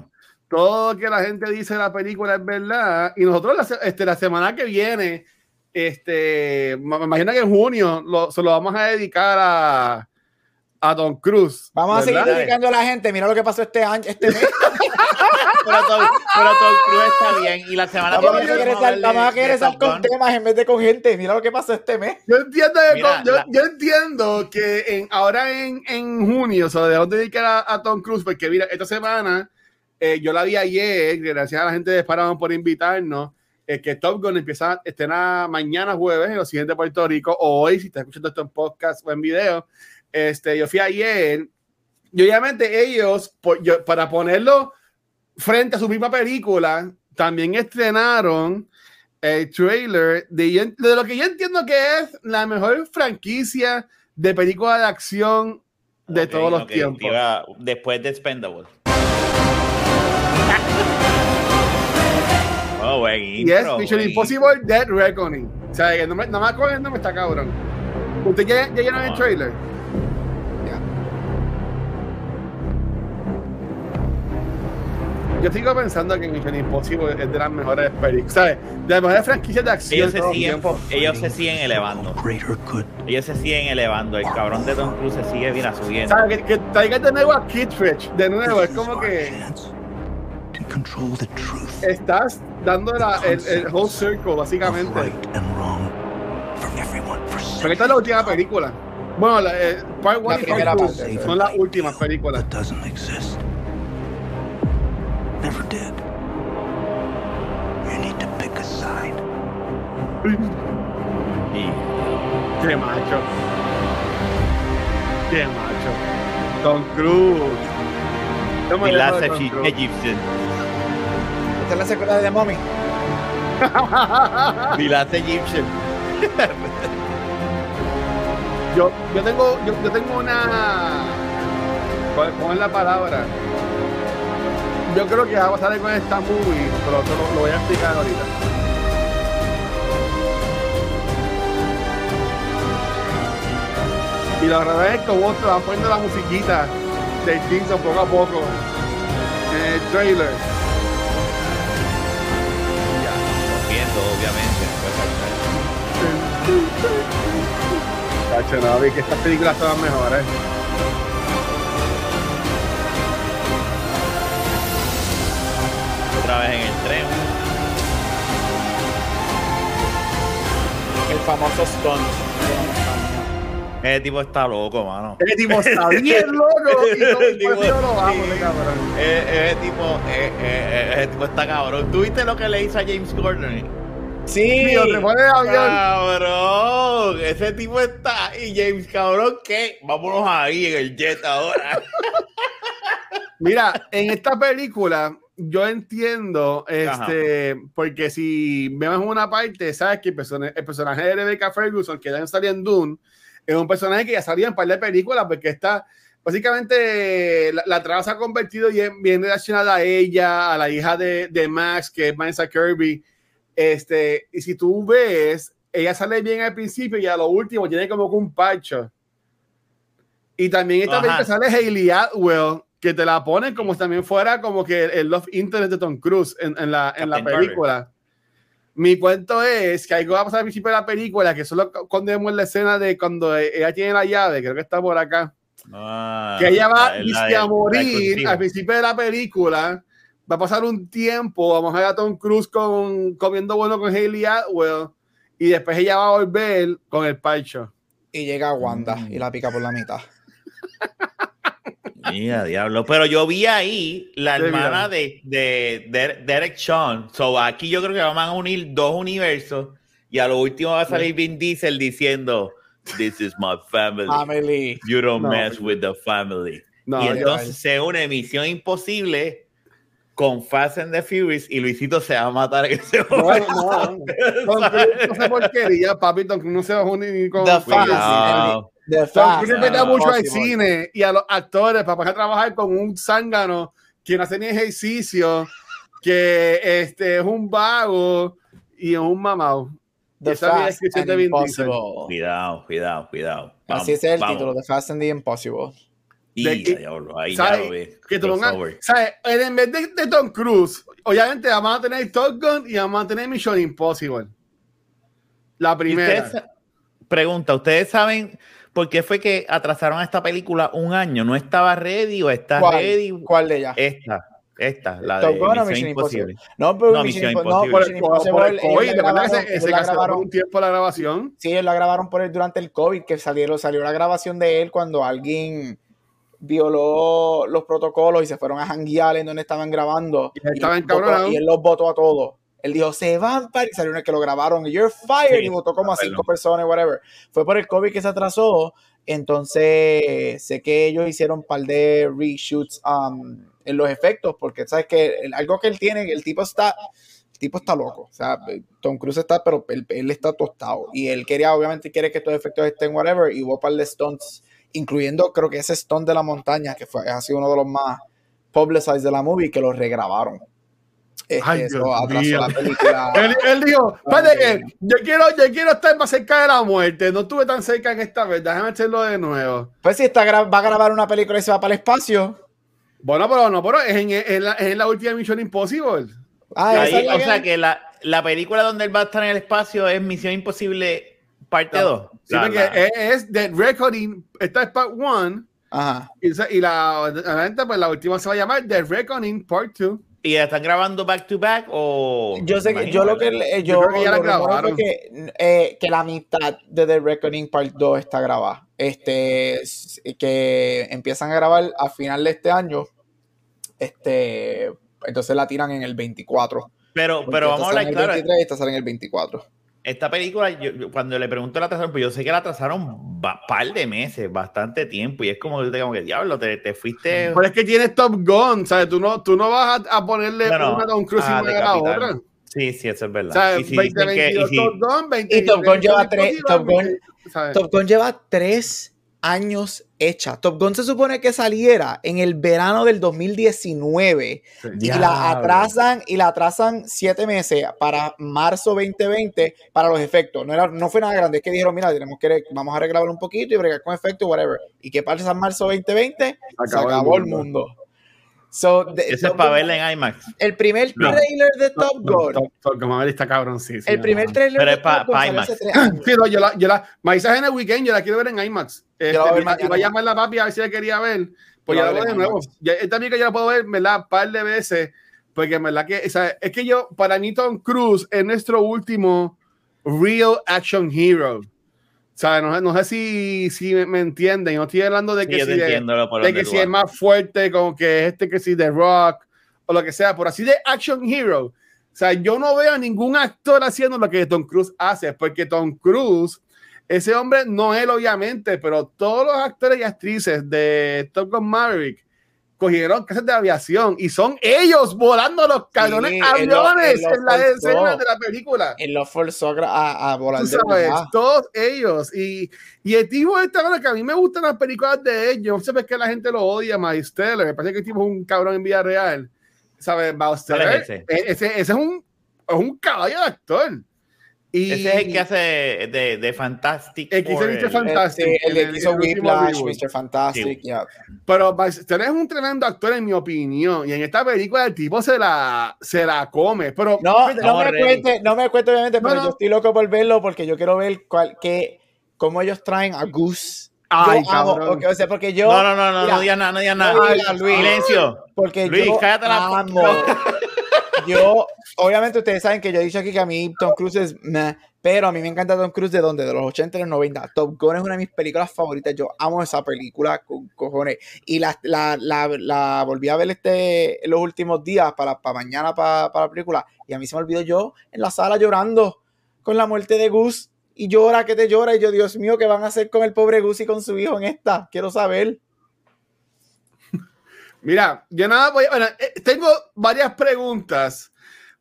Todo, todo lo que la gente dice de la película es verdad. Y nosotros la, este, la semana que viene, este, me me imagino que en junio lo- se lo vamos a dedicar a, a Tom Cruise. Vamos a seguir ¿verdad? dedicando a la gente. Mira lo que pasó este año, este mes. (laughs) Pero Tom, pero Tom Cruise está bien. Y la semana Vamos a viene regresar, hablar de- vamos a de regresar Top con temas en vez de con gente. Mira lo que pasó este mes. Yo entiendo, que Mira, con- yo, la- yo entiendo que en, ahora en, en junio se lo debemos dedicar a, a Tom Cruise, porque mira, esta semana eh, yo la vi ayer, gracias a la gente de Paramount por invitarnos, eh, que Top Gun empieza a estrenar mañana jueves en los siguientes de Puerto Rico, o hoy, si estás escuchando esto en podcast o en video. Este, yo fui ayer, y obviamente ellos, por- yo- para ponerlo frente a su misma película, también estrenaron el trailer de, de lo que yo entiendo que es la mejor franquicia de película de acción de Ok, todos los ok, tiempos. iba- después de Spendable. (laughs) oh, buen intro, es Mission Impossible Dead Reckoning. O sea, que no me, no me acuerdo el nombre, está cabrón. ¿Usted ya, ya el No. trailer? Yo sigo pensando que Mission Impossible es de las mejores películas, ¿sabes? De las mejores franquicias de acción. Ellos se, siguen, ellos se siguen elevando. Greater good. Ellos se siguen elevando. El cabrón de Tom Cruise se sigue, mira, subiendo. ¿Sabes? Que, que traigan de nuevo a Kittredge, de nuevo, es como que estás dando la- el, el whole circle, básicamente. Porque esta es la última película. Bueno, la, eh, part one La y primera part two parte. son las últimas películas. Never did. You need to pick a side. Qué macho. Qué macho. Tom Cruise. Yo me The dejo Last de Tom Egy- Cruise. Egyptian. Esta es la secuela de The Mommy. Last (laughs) Egyptian. yo, yo tengo, yo, yo tengo una. ¿Cuál, cuál es la palabra? Yo creo que va a pasar con esta movie, pero lo, lo voy a explicar ahorita. Y la verdad es que vos te vas poniendo la musiquita de Simpson poco a poco en el trailer. Viendo, obviamente. Cacho, no, vi que estas películas son las mejores. Otra vez en el tren. El famoso stunt. Ese tipo está loco, mano. Ese tipo está (laughs) bien loco y todo El tipo- lo sí. ese cabrón. Eh, Ese tipo, eh, eh, ese tipo está cabrón. ¿Tú viste lo que le hizo a James Gordon? Sí. Tío, te pone el avión. Cabrón, ese tipo está y James, cabrón, ¿qué? Vámonos ahí en el jet ahora. Mira, en esta película yo entiendo, este, porque si vemos una parte, sabes que el personaje, el personaje de Rebecca Ferguson, que ya no salía en Dune, es un personaje que ya salía en par de películas, porque está, básicamente, la, la trama se ha convertido bien, bien relacionada a ella, a la hija de, de Max, que es Vanessa Kirby, este, y si tú ves, ella sale bien al principio y a lo último tiene como que un parcho. Y también esta película sale Hayley Atwell, que te la ponen como si también fuera como que el Love Internet de Tom Cruise en, en la, en la película. Mi cuento es que algo va a pasar al principio de la película, que solo cuando vemos la escena de cuando ella tiene la llave, creo que está por acá, Ah, que ella va la- la a morir al principio de la película. Va a pasar un tiempo, vamos a ver a Tom Cruise con, comiendo bueno con Hayley Atwell y después ella va a volver con el parcho. Y llega Wanda Mm. y la pica por la mitad. (laughs) Mira, diablo. Pero yo vi ahí la hermana de, de, de Derek Sean. So aquí yo creo que van a unir dos universos y a lo último va a salir Vin Diesel diciendo This is my family. Family. You don't No. mess with the family. No, y entonces se une Misión Imposible con Fast and the Furious y Luisito se va a matar en ese No, momento. no, (laughs) no se porquería, papi. Tom Cruise no se va a unir ni con. The Cuidado. The Tom Fast Cruise and mete the mucho al cine y a los actores para poder trabajar con un zángano que no hace ni ejercicio, que este, es un vago y es un mamado. The Fast and Diesel. Impossible. Cuidado, cuidado, cuidado. Así es el vamos. título, The Fast and the Impossible. Y, De que- diablo, ahí ¿sabes? Que te pongan. ¿sabes? En vez de, de Tom Cruise, obviamente vamos a tener Top Gun y vamos a tener Mission Impossible. La primera. ustedes pregunta, ¿ustedes saben por qué fue que atrasaron esta película un año? ¿No estaba ready o está ¿Cuál, ready? ¿Cuál de ellas? Esta, esta, la de Misión Imposible. No, pero No, Misión Impo- no, Imposible. por el, por el ellos COVID, la grabaron- la un tiempo la grabación. Sí, ellos la grabaron por él durante el COVID, que salieron, salió la grabación de él cuando alguien violó los protocolos y se fueron a janguear en donde estaban grabando. Y él estaba los votó- encabronado. y él los votó a todos. Él dijo, se van para... Y salió uno que lo grabaron, you're fired, Sí, y votó como a cinco personas, whatever. Fue por el COVID que se atrasó. Entonces, sé que ellos hicieron un par de reshoots um, en los efectos, porque sabes que algo que él tiene, el tipo está... El tipo está loco, o sea, Tom Cruise está, pero él, él está tostado. Y él quería, obviamente, quiere que estos efectos estén whatever, y hubo un par de stunts, incluyendo, creo que ese stunt de la montaña, que fue, ha sido uno de los más publicized de la movie, que lo regrabaron. Este, Ay, eso Dios atrasó mío. la película. (laughs) Él, él dijo, que yo quiero, yo quiero estar más cerca de la muerte. No estuve tan cerca en esta vez. Déjame hacerlo de nuevo. Pues si está, va a grabar una película y se va para el espacio. Bueno, pero no, pero es en, en la, es en la última Mission Impossible. Ah, Ahí, esa es la o que- sea que la, la película donde él va a estar en el espacio es Misión Imposible parte 2. Sí, porque es, es The Reckoning. Esta es part 1. Ajá. Y, la, pues la última se va a llamar The Reckoning Part 2. ¿Y la están grabando back to back o...? Yo sé que yo lo que eh, Yo yo, creo que ya la grabaron. que, eh, que la mitad de The Reckoning Part 2 está grabada. Este que empiezan a grabar a final de este año. Este entonces la tiran en el 24. Pero, pero vamos a hablar el claro. 23 y esta sale en el 24. Esta película, yo- yo- cuando le pregunto la atrasaron, pues yo sé que la atrasaron ba- par de meses, bastante tiempo. Y es como, como que diablo, te, te fuiste. (laughs) Pero es que tienes Top Gun, ¿sabes? Tú no, tú no vas a, a ponerle Bueno, una Tom Cruise de la otra. Sí, sí, eso es verdad. Sea, Y si dicen que- 2022 y si- Top Gun, 20, Y Top Gun lleva tres- Impossible, Top Gun- ¿sabes? Top Gun lleva tres años hecha. Top Gun se supone que saliera en el verano del 2019 y Diablo. la atrasan y la atrasan siete meses para marzo 2020 para los efectos. No, era, no fue nada grande, es que dijeron, mira, tenemos que vamos a arreglar un poquito y bregar con efectos, whatever. ¿Y qué pasa en marzo 2020? Se Acabó el acabó el mundo. So, de- Ese es para verla en IMAX. el primer No. trailer de Top No, Gun, Top, Top Gun Maverick está cabroncísimo. el primer trailer Pero de es pa- Top Gun IMAX. Sí, no, yo la, yo la, me avisas en el weekend, yo la quiero ver en IMAX. Este, Yo la voy a ver iba, mañana. iba a llamar a la papi a ver si la quería ver. Pues Yo ya la a veo de ver nuevo. Ya, esta amiga ya la puedo ver, ¿verdad? Un par de veces. Porque en verdad que, o sea, es que yo, para mí Tom Cruise es nuestro último real action hero. No, sé- no sé si, si me, me entienden. No estoy hablando de que, si, te de, entiendo que si es más fuerte, como que este que si The Rock o lo que sea, por así de action hero. O sea, yo no veo a ningún actor haciendo lo que Tom Cruise hace, porque Tom Cruise, ese hombre no él obviamente, pero todos los actores y actrices de Top Gun Maverick cogieron clases de aviación y son ellos volando los cabrones lo- aviones en las escenas de la película. Él lo forzó a, a, volar Tú de sabes, verdad. todos ellos. Y, y el tipo de esta que a mí me gustan las películas de ellos. No sé por qué la gente lo odia, Miles Teller. Me parece que el tipo es un cabrón en vida real. ¿Sabes? Miles ¿Cuál es Teller, ese? e- ese, ese es, un, es un caballo de actor. Y Ese es el que hace de, de Fantastic. El que hizo Mr. el- Fantastic. Este, el que hizo el último Whiplash, reboot. Mr. Fantastic, Sí. yeah. Pero Miles Teller es un tremendo actor, en mi opinión. Y en esta película el tipo se la, se la come. Pero No, fíjate, no me cuente, no me cuente obviamente, No, pero no. yo estoy loco por verlo porque yo quiero ver cuál, qué, cómo ellos traen a Goose. Ay, yo amo, ok, o sea, porque yo, No, no, no, no, Mira, no digas nada, no digas nada. no digas, Luis. Silencio. porque Luis, yo cállate la amo. Yo, obviamente ustedes saben que yo he dicho aquí que a mí Tom Cruise es meh, pero a mí me encanta Tom Cruise de donde, de los 80 y los 90. Top Gun es una de mis películas favoritas. Yo amo esa película con cojones. Y la, la, volví a ver este, los últimos días para, para mañana para, para la película. Y a mí se me olvidó yo en la sala llorando con la muerte de Gus. Y llora, que te llora. Y yo, Dios mío, ¿qué van a hacer con el pobre Gus y con su hijo en esta? Quiero saber. Mira, yo nada voy bueno, eh, tengo varias preguntas,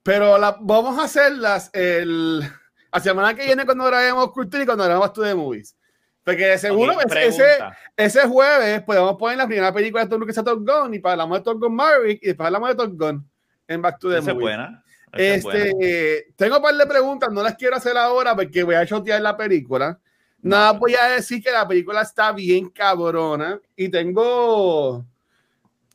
pero la- vamos a hacerlas el, la semana que viene cuando grabemos Cultura y cuando grabamos tú de Movies. Porque seguro Ok, ese, ese, jueves podemos poner la primera película de Gun que sea Top Gun y para hablamos de Top Gun Maverick y después hablamos de Top Gun en Back to the Esa es Movie. buena. esa es buena. Este, tengo un par de preguntas, no las quiero hacer ahora porque voy a chotear la película. Nada, voy a decir que la película está bien cabrona y tengo.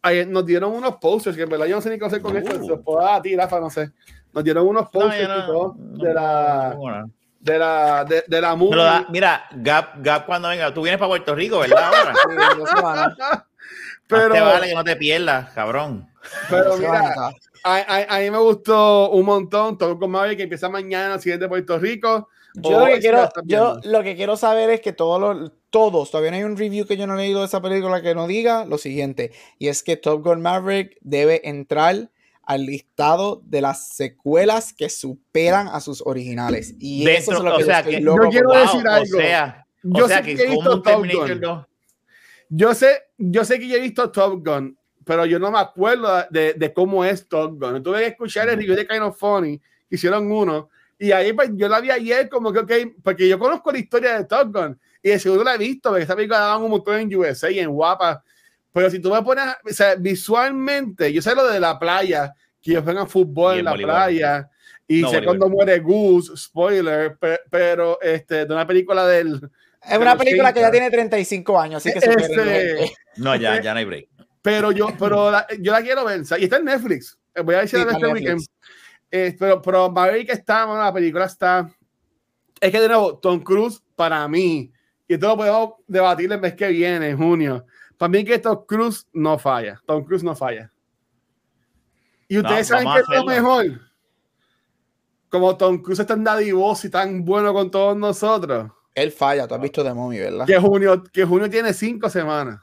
Ayer nos dieron unos posters que en verdad yo no sé ni qué hacer con Uh. esto. Se los puedo dar a ti, Rafa, no sé. Nos dieron unos No, posters yo no- y todo no- de la, no, no, no. de la, de, de la movie. da- mira, Gap, Gap cuando venga, tú vienes para Puerto Rico, ¿verdad? (laughs) Ahora. Pero, te vale que no te pierdas, cabrón. pero mira, a, a- a mí me gustó un montón. Todo con Maverick que empieza mañana, siguiente Puerto Rico. Yo lo, que quiero, yo lo que quiero saber es que todos los, todos, todavía no hay un review que yo no he leído de esa película que no diga lo siguiente, y es que Top Gun Maverick debe entrar al listado de las secuelas que superan a sus originales. Y eso es Dentro- lo que o sea, que- loco Yo quiero por- decir o algo. sea, Yo o sea sé que que he visto Top Gun. 2. Yo sé, yo sé que yo he visto Top Gun, pero yo no me acuerdo de, de cómo es Top Gun. Tuve que escuchar el review de Kind of Funny, que hicieron uno, y ahí pues, yo la vi ayer como que, ok, porque yo conozco la historia de Top Gun, y de seguro la he visto, porque esa película la daban un montón en USA y en Guapa, pero si tú me pones, o sea, visualmente, yo sé lo de la playa, que ellos juegan fútbol Y en la voleibol. playa, y No, sé voleibol. cuando muere Goose, spoiler, pe- pero este, de una película del... Es una película que ya 80. tiene 35 años, así que Este- supérenlo. No, ya, ya no hay break. Pero yo, pero la- yo la quiero ver. Y está en Netflix. Voy a decir Sí, este en weekend. Eh, pero, pero Maverick está, bueno, la película está. Es que de nuevo, Tom Cruise, para mí, y esto lo podemos debatir el mes que viene, en junio. Para mí, que Tom Cruise no falla. Tom Cruise no falla. Y ustedes No, saben que es lo mejor. Como Tom Cruise es tan dadivoso y tan bueno con todos nosotros, Él falla, tú has visto The Mommy, ¿verdad? que junio, que junio tiene cinco semanas.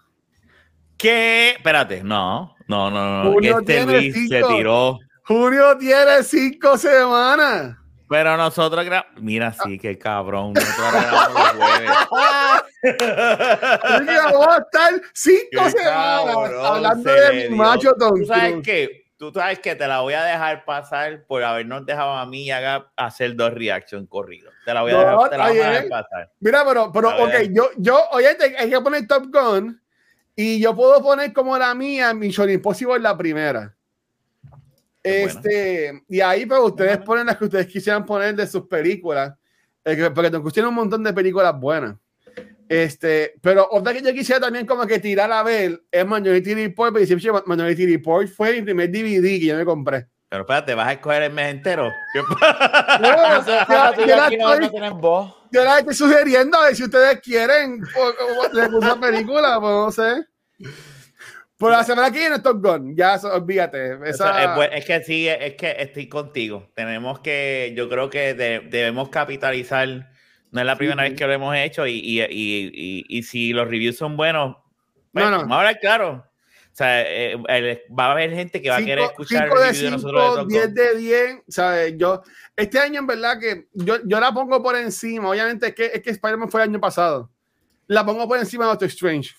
¿Qué? Espérate, no, no, no, no. Julio Este tiene Luis se cinco. tiró. Junio tiene cinco semanas. Pero nosotros Mira, sí, qué cabrón. Nosotros grabamos los jueves. Vamos a estar cinco Qué semanas hablando de mi macho Tú sabes que, tú sabes que te la voy a dejar pasar por habernos dejado a mí y a hacer dos reactions corridos. Te la voy a No, dejar, te la voy a dejar pasar. Mira, pero, pero ok, yo, yo, oye, hay que poner Top Gun y yo puedo poner como la mía Mission Impossible la primera. Este, y ahí pues ustedes ponen las que ustedes quisieran poner de sus películas, eh, que- porque Cruise tiene un montón de películas buenas. Este, pero otra que yo quisiera también como que tirar a ver es Minority Report, porque siempre Minority Report fue mi primer DVD que yo me compré. Pero espérate, ¿vas a escoger el mes entero? ¿Qué No, No sé, yo- la estoy- yo la sugiriendo a ver si ustedes quieren o- o- de una película, pues no sé. Por la semana que viene Top Gun, ya olvídate. O Esa, sea, es, es que sí, es que estoy contigo. Tenemos que, yo creo que de- debemos capitalizar. No es la primera Sí. vez que lo hemos hecho y, y, y, y- y si los reviews son buenos, pues, No, no. vamos a hablar claro. O sea, eh, el- va a haber gente que va a querer cinco, escuchar cinco el de review de nosotros de 5, Top 10 Gun. de 10, ¿sabes? Yo, este año en verdad que yo, yo la pongo por encima, obviamente es que, es que Spider-Man fue el año pasado. La pongo por encima de Doctor Strange.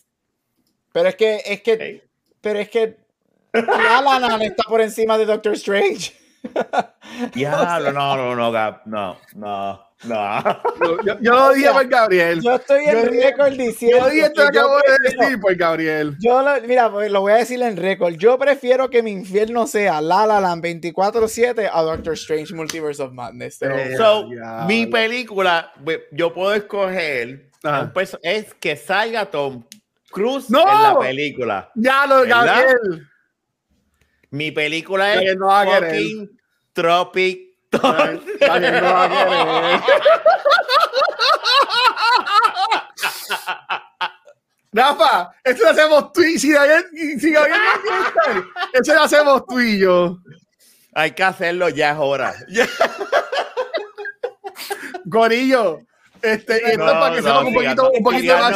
Pero es que, es que. Pero es que La La Land está por encima de Doctor Strange. (laughs) Diablo, no, no, no, Gab, no, no, no. Yo, yo lo dije sea, por Gabriel. Yo estoy en récord diciendo. Yo dije esto que que acabo de decir por Gabriel. Yo lo, mira, pues, lo voy a decir en récord. Yo prefiero que mi infierno sea La La Land 24-7 a Doctor Strange Multiverse of Madness. So, Eh, So, diablo. mi película, yo puedo escoger un perso- es que salga Tom ¡No! en la película. Ya lo, ¿Verdad? Gabriel. Mi película es no fucking Tropic Gabriel no. Rafa, esto lo hacemos tú y si Gabriel, si Gabriel no quiere estar, eso lo hacemos tú y yo. Hay que hacerlo, ya es hora. Gorillo, este, y esto es para que seamos un poquito, un poquito más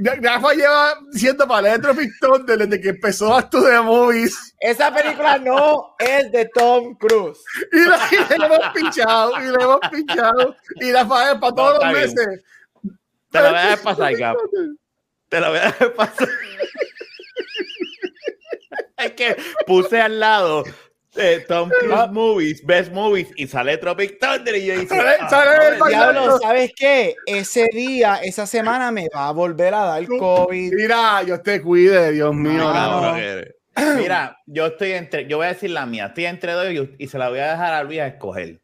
Rafa lleva siendo para de Thunder desde que empezó a estudiar movies esa película no es de Tom Cruise. y, la, y le hemos pinchado y le hemos pinchado y Rafael para todos No, los bien. meses. Te la voy a dejar pasar, Gab. Te la voy a dejar pasar. (laughs) es que puse al lado eh, Tom Cruise Movies, Best Movies, y sale Tropic Thunder y yo dije, Sale- ah, sale no, el diablo. ¿sabes qué? Ese día, esa semana me va a volver a dar COVID. Mira, Dios te cuide, Dios mío. Ah. (clears throat) Mira, yo estoy entre, yo voy a decir la mía, estoy entre dos y, y se la voy a dejar a Luis a escoger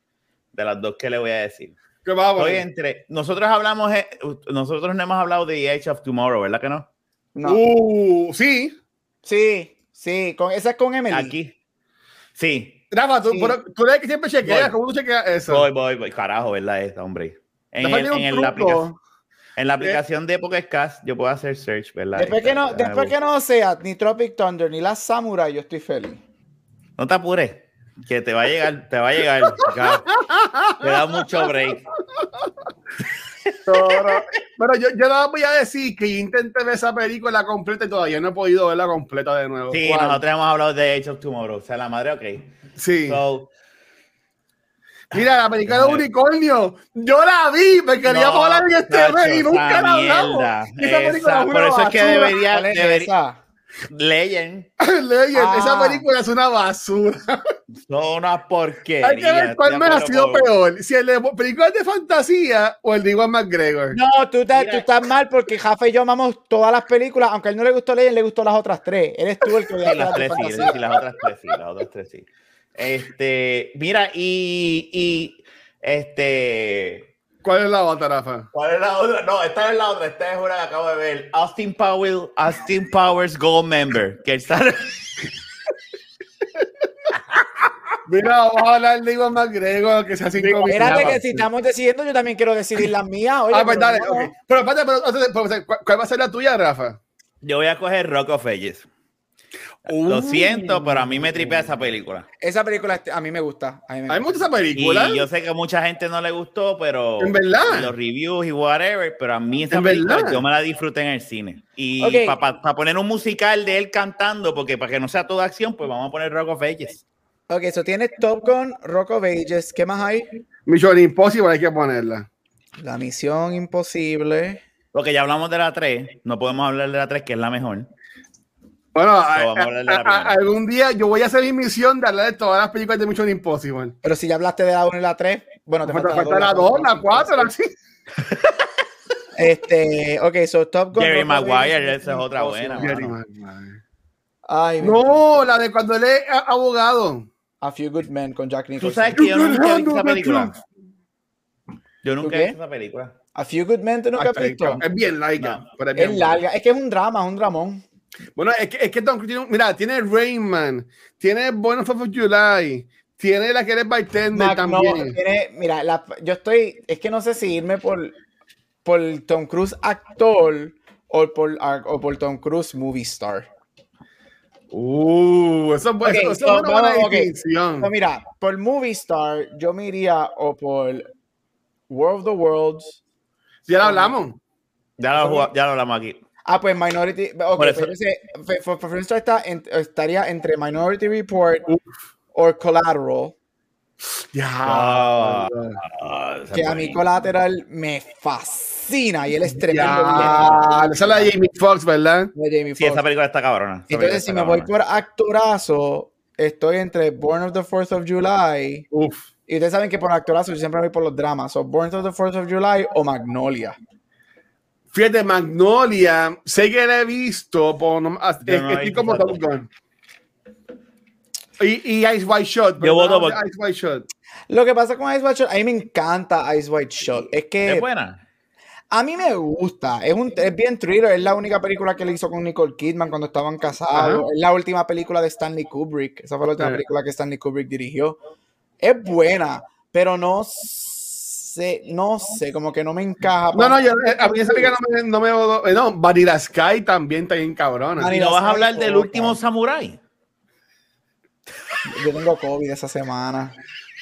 de las dos que le voy a decir. ¿Qué va a Estoy entre, nosotros hablamos, eh, nosotros no hemos hablado de The Age of Tomorrow, ¿verdad que no? No. Uh, sí. Sí, sí, con, esa es con Emily. Aquí. Sí, Rafa, tú, Sí. pero tú eres que siempre chequeas. Voy. ¿Cómo tú chequeas eso? voy, voy, voy, carajo, ¿verdad? Esta, hombre. En, el- la aplicación, en la aplicación de Época Escas, yo puedo hacer search, ¿verdad? Después que, no, Esta, después que no sea ni Tropic Thunder ni la Samurai, yo estoy feliz. No te apures, que te va a llegar, te va a llegar. (laughs) Te da mucho break. (laughs) Pero, pero yo, yo no voy a decir que yo intenté ver esa película completa y todavía no he podido verla completa de nuevo. Sí, ¿Cuál? nosotros hemos hablado de Age of Tomorrow. O sea, la madre, ok. Sí. So, Mira, la película de unicornio, yo la vi, me queríamos no, hablar en este mes y nunca esa la hablamos. Y esa película esa- es una por eso es que debería, ¿Cuál es debería Legend, (laughs) Ah. Esa película es una basura. Son una porquería. Hay que ver cuál me ha sido peor. Si el de películas de fantasía o el de Iwan McGregor. No, tú, estás- Mira. tú estás mal porque Jafa y yo amamos todas las películas, aunque a él no le gustó Legend, le gustó las otras tres. Eres tú el que (laughs) Sí, las tres sí, sí, las otras tres sí, las otras tres sí. Este, mira, y, y este, ¿Cuál es la otra, Rafa? ¿cuál es la otra? No, esta es la otra, esta es una que acabo de ver. Austin Powell, Austin Powers Gold Member, que está (laughs) Mira, vamos a hablar de Iwan McGregor, que sea cinco minutos. Espérate que si estamos decidiendo, yo también quiero decidir las mías. Oye, Ah, pues pero dale, no. ok. Pero espérate, pero, entonces, pero, ¿cuál- ¿cuál va a ser la tuya, Rafa? Yo voy a coger Rock of Ages. Lo siento, pero a mí me tripea esa película. Esa película a mí me gusta. A mí me A mí me gusta. esa Y película. yo sé que a mucha gente no le gustó, pero ¿En verdad? los reviews y whatever, pero a mí esa ¿En película verdad? yo me la disfruté en el cine. Y para poner un musical de él cantando, porque para que no sea toda acción, pues vamos a poner Rock of Ages. Ok, eso tiene Top Gun, Rock of Ages. ¿Qué más hay? Mission Impossible hay que ponerla. La Misión Imposible. Porque ya hablamos de la 3, no podemos hablar de la 3, que es la mejor. Bueno, a- a a- algún día yo voy a hacer mi misión de hablar de todas las películas de Mission Impossible. Pero si ya hablaste de la 1 y la 3, bueno, te Falta, falta, falta la 2, la 4, la 5. (laughs) Este, ok, so Top Gun. Jerry Maguire, esa es otra buena, Ay, No, la de cuando él es abogado. A Few Good Men con Jack Tú Nicholson. sabes que yo nunca he visto esa película. Yo nunca he visto esa película. A Few Good Men, ¿tú nunca has visto? Es bien laica. No. pero es Es bien larga, es que es un drama, es un dramón. Bueno, es que, es que Tom Cruise tiene, mira, tiene Rayman, tiene Born of July, tiene la que eres bartender Mac- no, también. tiene- mira, la- yo estoy, es que no sé si irme por, por Tom Cruise actor o por, o por Tom Cruise movie star. Uh, eso es, bueno, Ok, eso es so, una buena vamos, ok. distinción. No, mira, por movie star yo me iría o por World of the Worlds. Ya lo hablamos. Ya lo, ya lo hablamos aquí. Ah, pues Minority. Ok, pero ese- está en- estaría entre Minority Report o Collateral. Ya. Que a mí. Collateral me fascina y él es tremendo. Ya. Esa es la de Jamie Foxx, ¿verdad? de Jamie Sí, Foxx. esa película está cabrona. Entonces, está si me voy por actorazo, estoy entre Born of the Fourth of July. Uf. Y ustedes saben que por actorazo yo siempre voy por los dramas. So, Born of the Fourth of July o Magnolia. Fíjate, Magnolia, sé que la he visto, pero no- es, Yo no estoy como Top Gun. Y, y Ice White Shot. Yo voto por- Ice White Shot. Lo que pasa con Ice White Shot, a mí me encanta Ice White Shot. Es que Es buena. a mí me gusta. Es, un, es bien thriller. Es la única película que él hizo con Nicole Kidman cuando estaban casados. Ajá. Es la última película de Stanley Kubrick. Esa fue la última Sí. película que Stanley Kubrick dirigió. Es buena, pero no sé, no sé, como que no me encaja. No, no, yo, eh, a mí esa película no me, no me. eh, No, Vanilla Sky también está bien cabrona. Vanilla ¿Y no vas a hablar del último Samurai? (laughs) Yo tengo COVID esa semana.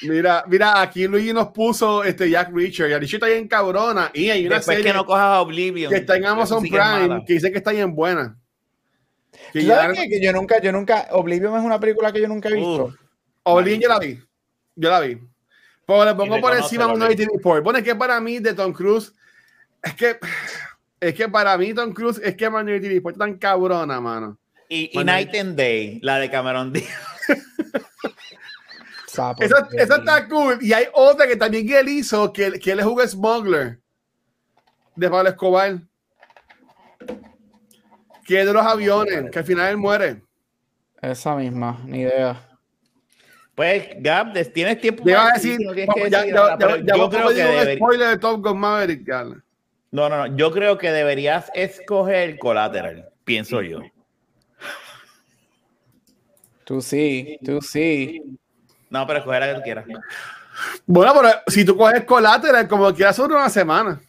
Mira, mira, aquí Luigi nos puso este Jack Richard. Y Richard está bien cabrona. Y hay una Después serie que no cojas a Oblivion. que está en Amazon que Prime que dice que está bien buena. Que ¿Tú ya- sabes qué? Que yo nunca, yo nunca, Oblivion es una película que yo nunca he visto. Uf. Oblivion yo la vi. Yo la vi. Pero le pongo por encima Minority Report. Bueno, es que para mí de Tom Cruise, es que es que para mí Tom Cruise es que Minority Report es tan cabrona, mano. Y, y Bueno, Night and Day, la de Cameron Díaz. (laughs) Sapo. Esa, esa está cool. Y hay otra que también él hizo, que, que él es un smuggler de Pablo Escobar. Que es de los aviones, que al final él muere. Esa misma, ni idea. Pues, Gab, tienes tiempo Te iba a para decir, decir, no tienes que ya, decir ya, ahora, ya, pero ya, yo creo que debería- spoiler de Top Gun Maverick. No, no, no. Yo creo que deberías escoger Collateral, pienso yo. Tú sí, tú sí. No, pero escoger la que tú quieras. Bueno, pero si tú coges Collateral, como quieras, sobre una semana.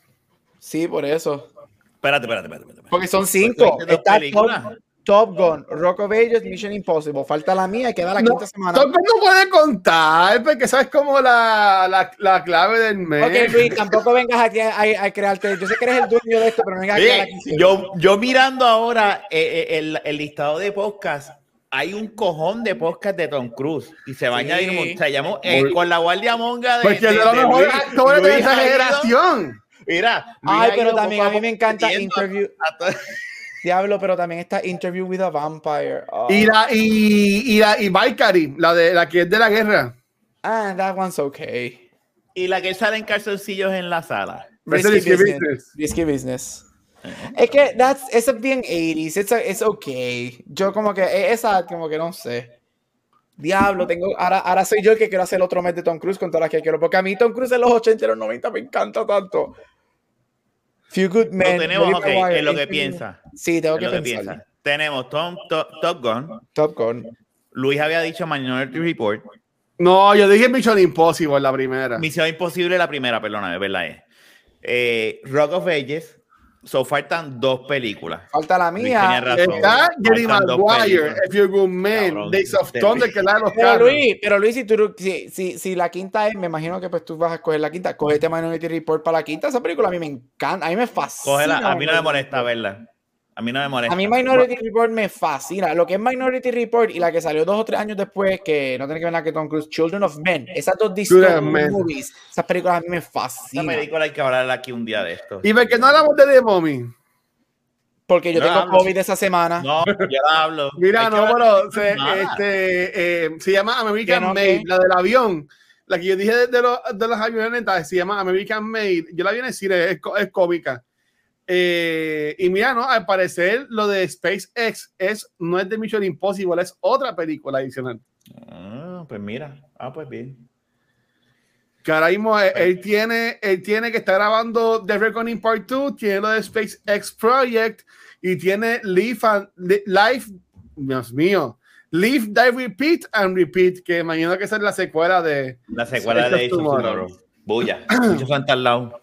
Sí, por eso. Espérate, espérate, espérate. espérate. Porque son cinco. ¿viste dos Está Top, películas? Top Gun, Rock of Ages, Mission Impossible. Falta la mía y queda la No, quinta semana. Top Gun no puede contar, porque sabes como la, la, la clave del mes. Ok, Luis, tampoco vengas aquí a, a- a crearte. Yo sé que eres el dueño de esto, pero no vengas aquí a yo, yo mirando ahora eh, eh, el, el listado de podcast, hay un cojón de podcast de Tom Cruise y se va a Sí. añadir, un- se llamó eh, con la guardia monga de, Porque de, de los de mejores Luis- actores de Luis esa ha ido- generación. Mira, Luis Ay, pero también a mí me encanta Interview. a (laughs) Diablo, pero también está Interview with a Vampire. Oh. Y la, y, y la, y Valkyrie, la de la que es de la guerra. Ah, that one's okay. Y la que sale en calzoncillos en la sala. Risky Risky business. business. Risky business. Es que that's, eso es bien 80s. It's, it's okay. Yo como que, eh, esa como que no sé. Diablo, tengo, ahora, ahora soy yo el que quiero hacer el otro mes de Tom Cruise con todas las que quiero. Porque a mí Tom Cruise en los 80 y los 90 me encanta tanto. Few Good Men. Lo tenemos, ok, Maguire, es lo que piensa. Sí, tengo que pensar. piensa. Tenemos Tom, Top, Top Gun. Top Gun. Luis había dicho Minority Report. No, yo dije Mission Impossible la primera. Misión Imposible, la primera, perdóname, ¿verdad? Es. Eh, Rock of Ages. So faltan dos películas. Falta la mía. razón. Está Jerry Maguire. If You're Good Man, Cabrón, Days of Thunder, que es la de los Pero carros. Luis, pero Luis, si, tú, si, si, si la quinta es, me imagino que pues tú vas a escoger la quinta. Cógete Minority Report para la quinta. Esa película a mí me encanta, a mí me fascina. Cógela, a mí no me molesta verla. A mí no me molesta. A mí Minority Report me fascina. Lo que es Minority Report y la que salió dos o tres años después, que no tiene que ver nada que Tom Cruise, Children of Men. Esas dos Men. movies, esas películas a mí me fascinan. película hay que hablar aquí un día de esto. Y ve que no hablamos de The Mommy. Porque yo No tengo hablo. COVID esa semana. No, yo la hablo. (laughs) Mira, Hay no, pero se, este, eh, se llama American ¿Qué no, Made, qué? la del avión. La que yo dije de, de los, de las avionetas se llama American Made. Yo la vi en el cine, es, es cómica. Eh, y mira, no, al parecer lo de SpaceX es, no es de Mission Impossible, es otra película adicional. Ah, pues mira. Ah, pues bien. Que ahora mismo él, él tiene, él tiene que estar grabando The Reckoning Part 2, tiene lo de SpaceX Project y tiene Live, and, Li- Life, Dios mío, Live, Die, Repeat and Repeat, que imagino que esa es la secuela de. La secuela de of Age of Tomorrow. Tomorrow. Bulla. (clears throat) Muchos han tardado.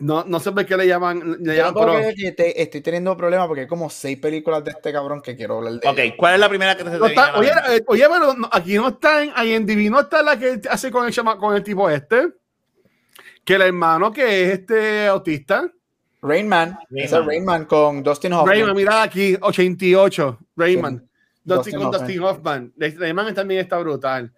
No, no sé por qué le llaman. Le llaman pero- que estoy teniendo problemas porque hay como seis películas de este cabrón que quiero hablar de. Ok, ¿cuál es la primera que te No está- oye, eh, oye, pero no- aquí no está en IMDb, no está la que hace con el, chama- con el tipo este. Que el hermano que es este autista. Rain Man. Rain es Man. Rain Man con Dustin Hoffman. Rayman, mira aquí, 88. Rayman. Con Dustin, Dustin con Hoffman. Dustin Hoffman. Rayman también está brutal.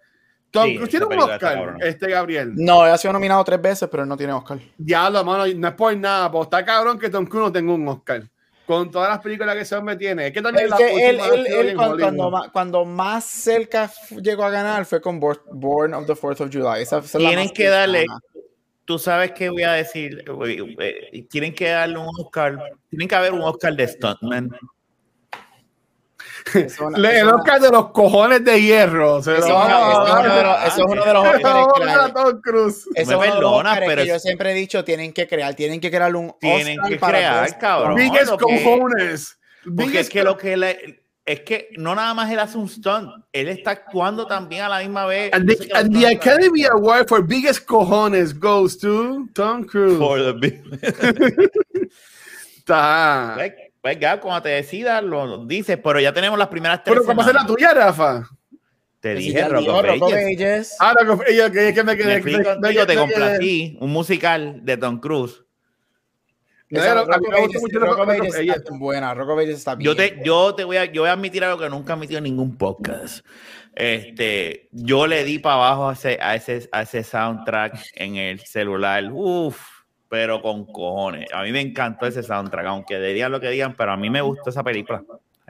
Tom Sí, Cruise tiene un Oscar, este Gabriel. No, él ha sido nominado tres veces, pero él no tiene Oscar. Diablo, mano, no es por nada, pero está cabrón que Tom Cruise no tenga un Oscar. Con todas las películas que ese hombre tiene. Es que también la que él, él- cuando, más, cuando más cerca llegó a ganar fue con Bor- Born of the Fourth of July. Esa- esa es la Tienen que darle, tú sabes qué voy a decir, Güey, eh, tienen que darle un Oscar, tienen que haber un Oscar de Stuntman. Es una- Le- es Oscar de los cojones de hierro. Eso es es uno de los- es Oscars. Eso Me es perdonas, pero que yo es- siempre he dicho, tienen que crear, tienen que crear un Tienen Oscar que para crear, cabrón. Biggest cojones. Porque es Biggest que lo que le, es que no nada más él hace un stunt, él está actuando también a la misma vez. And the, and the Academy Award for Biggest Cojones goes to Tom Cruise. For the big- (laughs) Está. Pues, pues, Gab, cuando te decidas lo dices, pero ya tenemos las primeras tres Pero ¿cómo hacer la tuya, Rafa? Te Si dije Rock of Rock of Ages. Que me quedé. Me- te complací, un musical de Tom Cruise. Yo te, yo te voy a, yo voy a admitir algo que nunca he admitido en ningún podcast. Este, yo le di para abajo a ese, a ese, a ese soundtrack en el celular. Uf, pero con cojones. A mí me encantó ese soundtrack, aunque digan lo que digan, pero a mí me gustó esa película.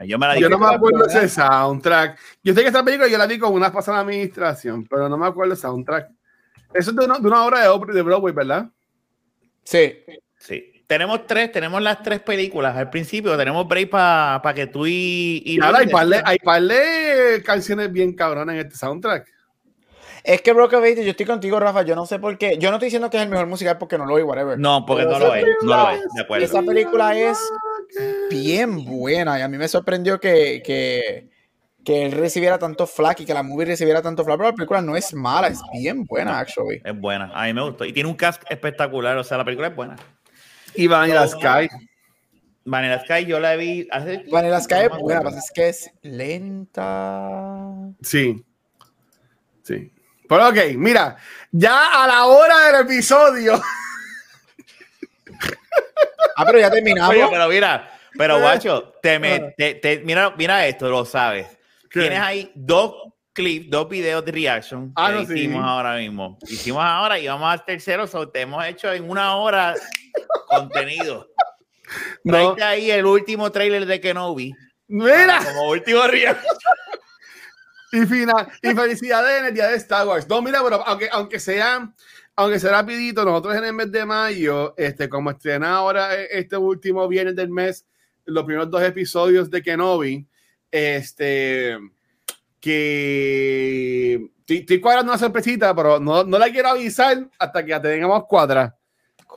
Yo me la Yo no me acuerdo ese soundtrack. Yo sé que esta película yo la vi con una pasada administración, pero no me acuerdo el soundtrack. Eso es de una, de una obra de, Broadway, ¿verdad? Sí. Sí. Tenemos tres, tenemos las tres películas. Al principio tenemos break para que tú y, y Y ahora hay par, de, hay par de canciones bien cabronas en este soundtrack. Es que Broken Baby, yo estoy contigo, Rafa. Yo no sé por qué. Yo no estoy diciendo que es el mejor musical porque no lo vi, whatever. No, porque Pero no lo es. No lo es. De acuerdo. Esa película es bien buena y a mí me sorprendió que, que, que él recibiera tanto flack y que la movie recibiera tanto flack, pero la película no es mala, es bien buena, actually. Es buena. A mí me gustó. Y tiene un cast espectacular. O sea, la película es buena. Y Vanilla Sky. Vanilla Sky yo la vi hace. Vanilla Sky es buena, acuerdo. pasa es que es lenta. Sí. Sí. Pero ok, mira, ya a la hora del episodio. Ah, pero ya terminamos. Oye, pero mira, pero guacho, te, me- te- te- mira, mira esto, lo sabes. ¿Qué? Tienes ahí dos clips, dos videos de reaction Ah, que no, sí. hicimos ahora mismo. Hicimos ahora y vamos al tercero, so, te hemos hecho en una hora contenido. No. Traete ahí el último trailer de Kenobi. Mira, Como último reaction. Y final, y felicidades en el día de Star Wars. No, mira, pero aunque, aunque sea, aunque sea rapidito, nosotros en el mes de mayo, este, como estrena ahora eh, este último viernes del mes, los primeros dos episodios de Kenobi, este, que estoy cuadrando una sorpresita, pero no, no la quiero avisar hasta que la tengamos cuadra.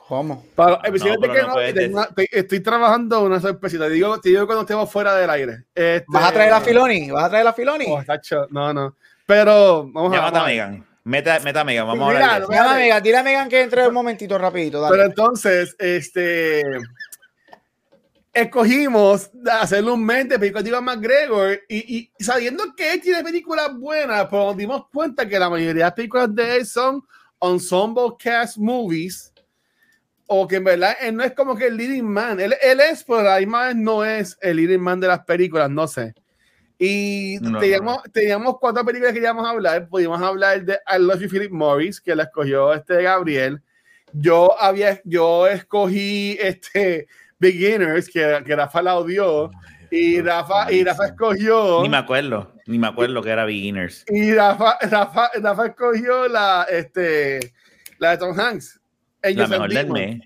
¿Cómo? Para no tengo una- estoy, trabajando una sorpresita. Te digo, te digo cuando estemos fuera del aire. Este, ¿Vas a traer a Filoni? ¿Vas a traer a Filoni? Oh, no, no. Pero vamos a Llámate a vamos a- Megan. Meta, meta a Megan. Vamos Mira, a hablar. Llama a Megan, dile a Megan que entre un momentito rapidito. dale. Pero entonces, este. Escogimos hacerle un mes de películas de Ivan McGregor y, y sabiendo que él tiene películas buenas, pero nos dimos cuenta que la mayoría de las películas de él son ensemble cast movies o que en verdad él no es como que el leading man. Él, él es, pero a la misma vez no es el leading man de las películas, no sé. Y No, teníamos, teníamos cuatro películas que queríamos hablar. Pudimos hablar de I Love You, Philip Morris, que la escogió este Gabriel. Yo había, yo escogí este Beginners, que, que Rafa la odió. Y Rafa, y Rafa escogió. Ni me acuerdo. Ni me acuerdo que era Beginners. Y Rafa, Rafa, Rafa escogió la, este, la de Tom Hanks. La mejor del mes.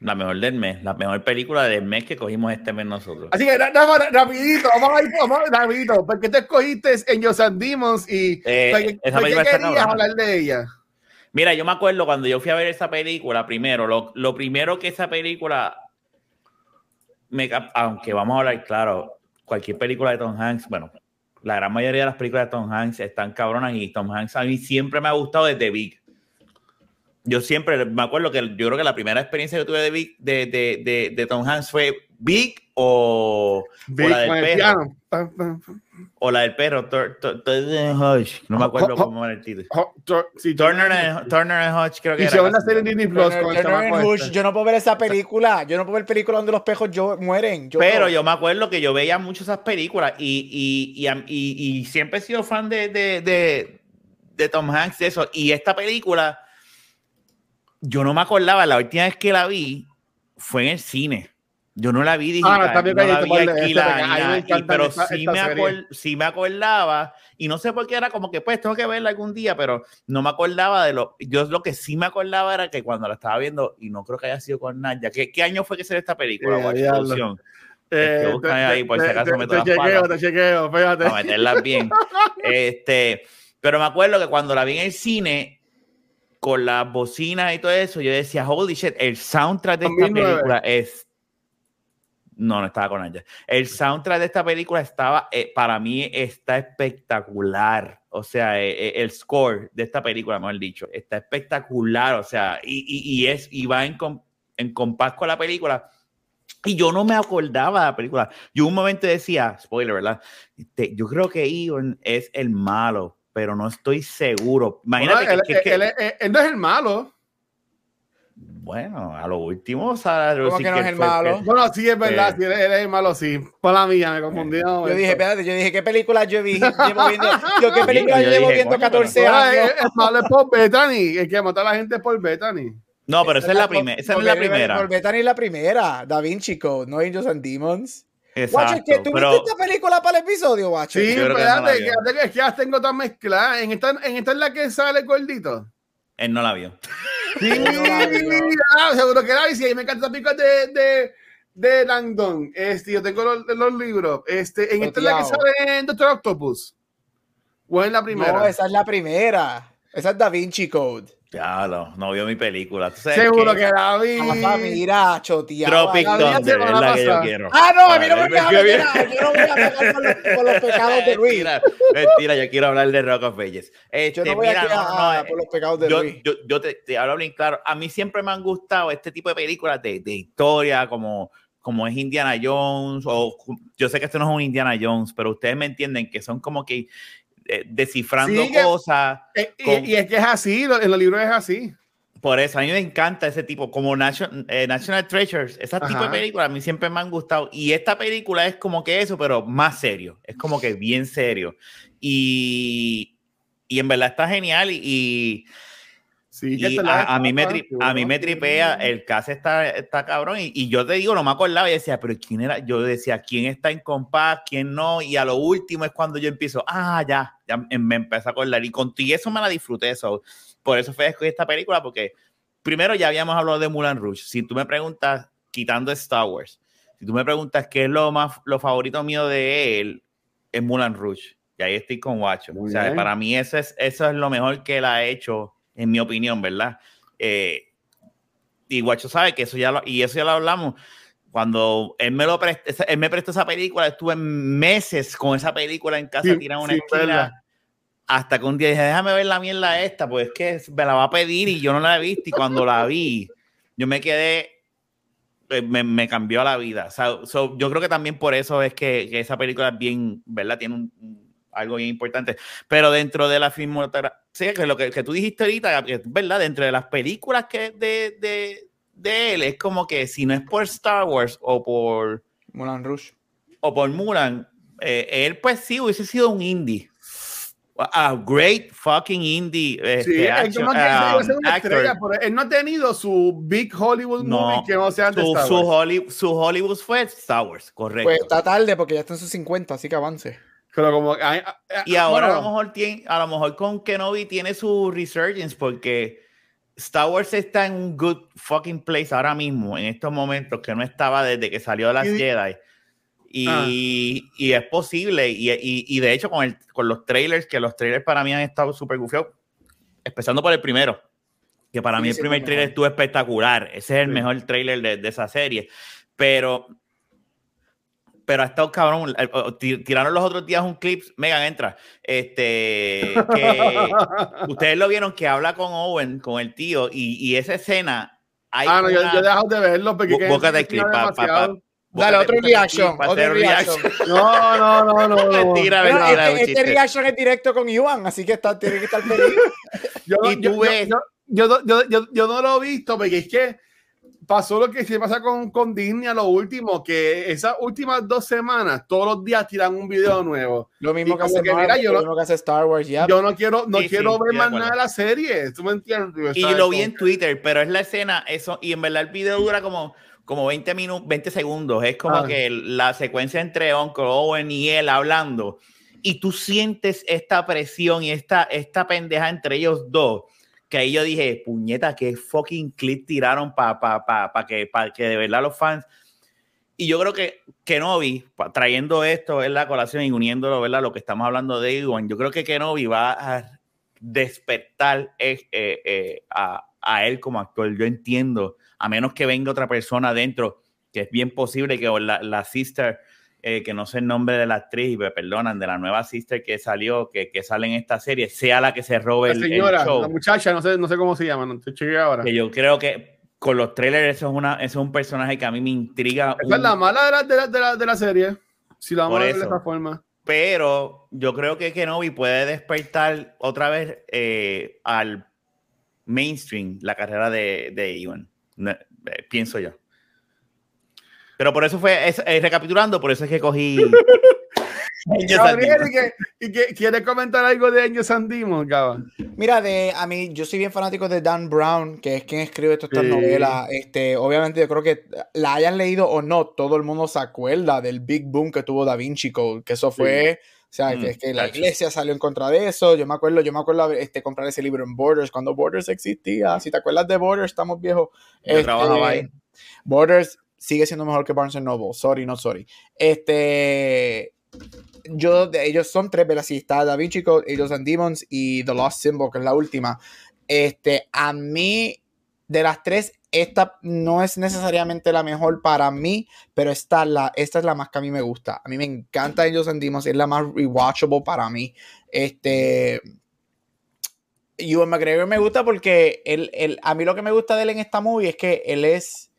La mejor del mes. La mejor película del mes que cogimos este mes nosotros. Así que, rapidito, vamos a ir, vamos a ir rapidito. ¿Por qué te escogiste Angels and Demons y Eh, por qué, esa por qué película está querías hablar de ella? Mira, yo me acuerdo cuando yo fui a ver esa película, primero, lo, lo primero que esa película, me, aunque vamos a hablar claro, cualquier película de Tom Hanks, bueno, la gran mayoría de las películas de Tom Hanks están cabronas y Tom Hanks a mí siempre me ha gustado desde Big. Yo siempre me acuerdo que yo creo que la primera experiencia que tuve de Big, de, de, de, de Tom Hanks fue Big o, Big la del perro. o la del perro. Tur- Tur- Tur- Hodge. No me acuerdo cómo era el título. Sí, Turner and, Turner and Hodge, creo que Y era. se van a hacer en Disney Plus Turner- con el Turner and este. yo no puedo ver esa película. Yo no puedo ver películas donde los pejos yo, mueren. Yo Pero no. yo me acuerdo que yo veía mucho esas películas y, y, y, y- y siempre he sido fan de, de, de, de Tom Hanks, de eso. Y esta película, yo no me acordaba, la última vez que la vi fue en el cine. Yo no la vi digital, Ah, también no la vi alquilada este, me pero esta- sí, esta me acuer- sí me acordaba, y no sé por qué era como que pues tengo que verla algún día, pero no me acordaba de lo, yo lo que sí me acordaba era que cuando la estaba viendo, y no creo que haya sido con Naya, ¿qué, qué año fue que salió esta película? Diablo. Producción? Eh, Este, búscame ahí, por si te- acaso te- meto te chequeo, te chequeo, fíjate. para meterlas bien. (laughs) Este, pero me acuerdo que cuando la vi en el cine, con las bocinas y todo eso, yo decía, holy shit, el soundtrack de esta 2009. película es. No, no estaba con ella. El soundtrack de esta película estaba, eh, para mí, está espectacular. O sea, eh, eh, el score de esta película, mejor dicho, está espectacular. O sea, y, y- y es, y va en, com- en compás con la película. Y yo no me acordaba de la película. Yo un momento decía, spoiler, ¿verdad? Este, yo creo que Ivan es el malo, pero no estoy seguro. Bueno, Imagínate él, que, él- él- él no es el malo. bueno, a lo último, Sara ¿Cómo Lucy, que no es el malo? que- Bueno, sí, es verdad, Eh. sí, él, él es el malo, sí. Por la mía, me confundí. en un Yo dije, espérate, yo dije, ¿qué película yo vi? Llevo (laughs) viendo, yo, ¿qué película yo yo llevo dije, viendo coño, pero- 14 Bueno, años? el, el malo es por Bethany. El que mató a la gente es por Bethany. No, pero esa es la primera. Esa es la primera. Por Bethany es la primera. Da Vinci Code, no Angels and Demons. Guacho, ¿es que Exacto, tú pero viste esta película para el episodio, guacho? Sí, que no espérate, que, que, que las tengo tan mezcladas. En esta, en esta es la que sale gordito. él no la vio. Sí, no la vio. ah, seguro que la vi. Sí, ahí me encanta película de, de, de Langdon. Este, yo tengo los, los libros. Este, en esta es la que sale en Doctor Octopus. O en la primera. No, esa es la primera. Esa es Da Vinci Code. Ya no vio mi película. ¿Tú sabes Seguro que la vi. Papá, mira, choteado. Tropic Thunder es la que yo quiero. Ah, no, a mí no me Ay, deja qué meter bien. nada. Yo no voy a pegar con los, con los pecados de Luis. Mentira, mentira, yo quiero hablar de Rock of Ages. Este, Yo no voy mira, aquí a, no, eh, por los pecados de yo, Luis. yo, yo te, te hablo bien claro. A mí siempre me han gustado este tipo de películas de, de historia, como, como es Indiana Jones, o yo sé que esto no es un Indiana Jones, pero ustedes me entienden que son como que eh, descifrando Sí, cosas. Eh, y, con- y es que es así, en los libros es así. Por eso, a mí me encanta ese tipo, como Nation- eh, National Treasures, ese tipo de películas a mí siempre me han gustado. Y esta película es como que eso, pero más serio, es como que bien serio. Y, y en verdad está genial y, y, Sí, y a, a mí me tri- a mí me tripea, el cast está, está cabrón. Y, y yo te digo, no me acordaba y decía, pero ¿quién era? Yo decía, ¿quién está en compás? ¿Quién no? Y a lo último es cuando yo empiezo, ah, ya, ya me- empecé a acordar. Y contigo eso me la disfruté. Eso. Por eso fue esta película, porque primero ya habíamos hablado de Mulan Rouge. Si tú me preguntas, quitando Star Wars, si tú me preguntas qué es lo más, lo favorito mío de él, es Mulan Rouge. Y ahí estoy con Guacho. O sea, para mí eso es, eso es lo mejor que él ha hecho, en mi opinión, ¿verdad? Eh, y Guacho sabe que eso ya lo, y eso ya lo hablamos. Cuando él me lo prestó, esa- él me prestó esa película, estuve meses con esa película en casa tirada en una sin esquina. Hasta que un día dije, déjame ver la mierda esta, pues es que me la va a pedir y yo no la he visto. Y cuando la vi, yo me quedé, eh, me, me cambió la vida. So, yo creo que también por eso es que, que esa película es bien, ¿verdad? Tiene un- algo bien importante. Pero dentro de la filmografía, sí, que lo que, que tú dijiste ahorita, que es verdad, dentro de las películas que de, de, de él, es como que si no es por Star Wars o por, Mulan Rouge. o por Mulan, eh, él pues sí hubiese sido un indie. A great fucking indie. Sí, este, él action, que um, ser una estrella, pero él no ha tenido su big Hollywood No, movie que no sea de su, Star su, Wars. Holly- su Hollywood fue Star Wars, correcto. Pues está tarde porque ya está en sus 50, así que avance. Pero como, ay, ay, ay, y ahora a bueno, lo mejor tiene, a lo mejor con Kenobi tiene su resurgence porque Star Wars está en un good fucking place ahora mismo, en estos momentos, que no estaba desde que salió de las Y- Jedi. Y, Ah. y es posible, y, y- y de hecho con, el, con los trailers, que los trailers para mí han estado súper gufiados, empezando por el primero, que para Sí, mí el primer trailer estuvo espectacular, ese es el Sí. mejor trailer de, de esa serie, pero pero ha estado cabrón. eh, ti- Tiraron los otros días un clip, Megan entra, este, que ustedes lo vieron que habla con Owen, con el tío, y, y esa escena, hay ah, no, yo, una- yo he dejado de verlo porque Bó- que- bócate el clip, pa- pa- Dale, otro reaction. Otro hacer reaction. No, no, no, no. no. (laughs) Mentira, Pero mentira, este, este reaction es directo con Iván, así que está, tiene que estar feliz. (laughs) Yo, Y yo- tú yo- ves- yo, yo, no- yo- yo- yo no lo he visto porque es que pasó lo que se pasa con, con Disney a lo último, que esas últimas dos semanas, todos los días tiran un video nuevo. Lo mismo que hace que, Marvel, mira, yo lo no- mismo que hace Star Wars, ya. Yo no quiero, no Sí, quiero ver más nada de la serie. ¿Tú me entiendes? Y lo vi en Twitter, pero es la escena, eso, y en verdad el video dura como, como 20 minutos, 20 segundos. Es como Ah. que la secuencia entre Uncle Owen y él hablando. Y tú sientes esta presión y esta, esta pendeja entre ellos dos. Que ahí yo dije, puñeta, qué fucking clip tiraron para pa, pa, pa que, pa que de verdad los fans. Y yo creo que Kenobi, trayendo esto, es la colación y uniéndolo, ¿verdad? Lo que estamos hablando de Ewan, yo creo que Kenobi va a despertar eh, eh, eh, a, a él como actor. Yo entiendo, a menos que venga otra persona adentro, que es bien posible que la, la sister, eh, que no sé el nombre de la actriz, y me perdonan, de la nueva sister que salió, que, que sale en esta serie, sea la que se robe La el señora, show. la muchacha, no sé, no sé cómo se llama, no te chequeé ahora. Que yo creo que con los trailers eso es, una, eso es un personaje que a mí me intriga. Esa es la mala de la, de la, de la, de la serie. Si la vamos a ver de esta forma. pero yo creo que Kenobi puede despertar otra vez eh, al mainstream la carrera de, de Ewan. No, eh, pienso yo. Pero por eso fue, es- eh, recapitulando, por eso es que cogí. (laughs) Gabriel. ¿y que, y que- ¿quieres comentar algo de Angels and Demons, Gaba? Mira, de a mí, yo soy bien fanático de Dan Brown, que es quien escribe todas estas Sí. novelas. Este, obviamente, yo creo que la hayan leído o no, todo el mundo se acuerda del big boom que tuvo Da Vinci Code, que eso fue. O sea, que Mm, es que la iglesia salió en contra de eso. Yo me acuerdo, yo me acuerdo este, comprar ese libro en Borders, cuando Borders existía. Si te acuerdas de Borders, estamos viejos. Yo Este, trabajaba ahí. Borders sigue siendo mejor que Barnes Noble. Sorry, no sorry. Este. Yo, ellos son tres, ¿verdad? Sí, está Da Vinci Code, Angels and Demons y The Lost Symbol, que es la última. Este, a mí, de las tres, esta no es necesariamente la mejor para mí, pero esta, la, esta es la más que a mí me gusta. A mí me encanta Angels and Demons, es la más rewatchable para mí. Este. Ewan McGregor me gusta porque él, él- a mí lo que me gusta de él en esta movie es que él es.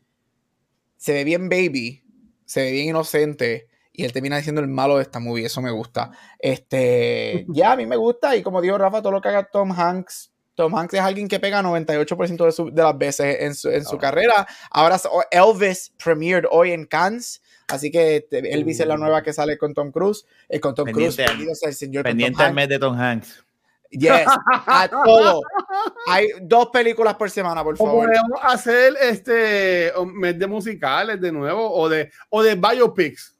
Se ve bien baby, se ve bien inocente y él termina siendo el malo de esta movie. Eso me gusta. Este. (laughs) Ya, a mí me gusta y como dijo Rafa, todo lo que haga Tom Hanks. Tom Hanks es alguien que pega 98% de, su- de las veces en su, en su carrera. Ahora Elvis premiered hoy en Cannes. Así que Elvis es la nueva que sale con Tom Cruise. eh, con Tom Cruise. Pendiente al- bendito sea el señor, Tom Pendiente al mes de Tom Hanks. Yes, a (laughs) todo. Hay dos películas por semana, por O favor. podemos hacer este mes de musicales de nuevo o de, o de biopics.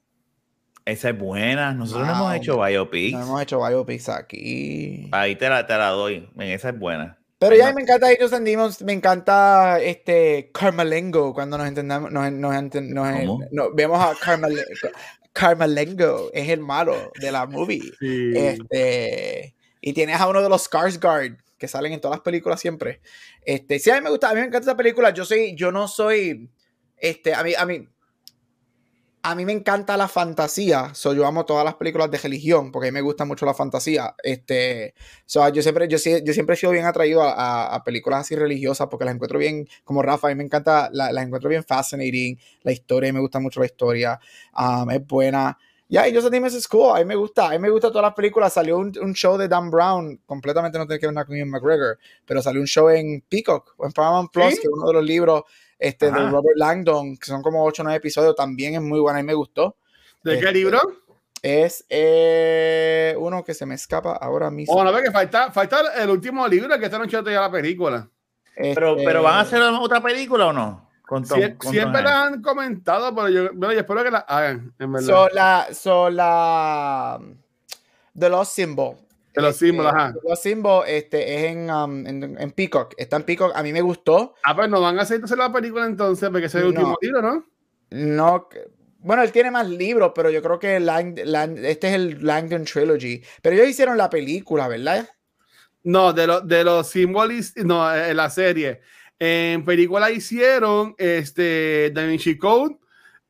Esa es buena. Nosotros no Wow. hemos hecho biopics. No hemos hecho biopics aquí. Ahí te la, te la doy. Ven, esa es buena. Pero ya no. me encanta Angels and Demons, me encanta este Carmalengo cuando nos entendamos, nos, nos nos- nos- vemos a Carmale- Carmalengo, es el malo de la movie. Sí. Este, y tienes a uno de los Skarsgård que salen en todas las películas siempre. Este, sí, a mí me gusta, a mí me encanta esa película. Yo soy, yo no soy, este, a mí, a mí, a mí me encanta la fantasía. So, yo amo todas las películas de religión porque a mí me gusta mucho la fantasía. Este, so, yo siempre, yo, yo siempre he sido bien atraído a, a- a películas así religiosas porque las encuentro bien, como Rafa, a mí me encanta, la- las encuentro bien fascinating. La historia, me gusta mucho la historia. um, es buena. Ya, y yo Demons es cool, a mí me gusta, a mí me gustan todas las películas. Salió un, un show de Dan Brown, completamente no tiene que ver nada con Ian McGregor, pero salió un show en Peacock o en Paramount Plus, ¿Sí? que es uno de los libros este, de. Robert Langdon, que son como 8 o 9 episodios, también es muy buena y me gustó. ¿De qué este, libro? Es eh, uno que se me escapa ahora mismo. O no, ve que falta, falta el último libro que esta noche ya la película. Pero, Este, pero ¿van a hacer otra película o no? Con Tom- Sie- con Tom siempre Hanks. la han comentado, pero yo, bueno, yo espero que la hagan, en verdad. So, la, so, la The Lost Symbol. De los símbolos, ajá. The Lost Symbol este, es en, um, en, en Peacock. Está en Peacock. A mí me gustó. ah, pues no van a hacer entonces la película entonces, porque ese es el No. último libro, ¿no? No, bueno, él tiene más libros, pero yo creo que Lang- Lang- este es el Langdon Trilogy. Pero ellos hicieron la película, ¿verdad? No, de, los de los símbolos, no, eh, en la serie. En película hicieron este Da Vinci Code,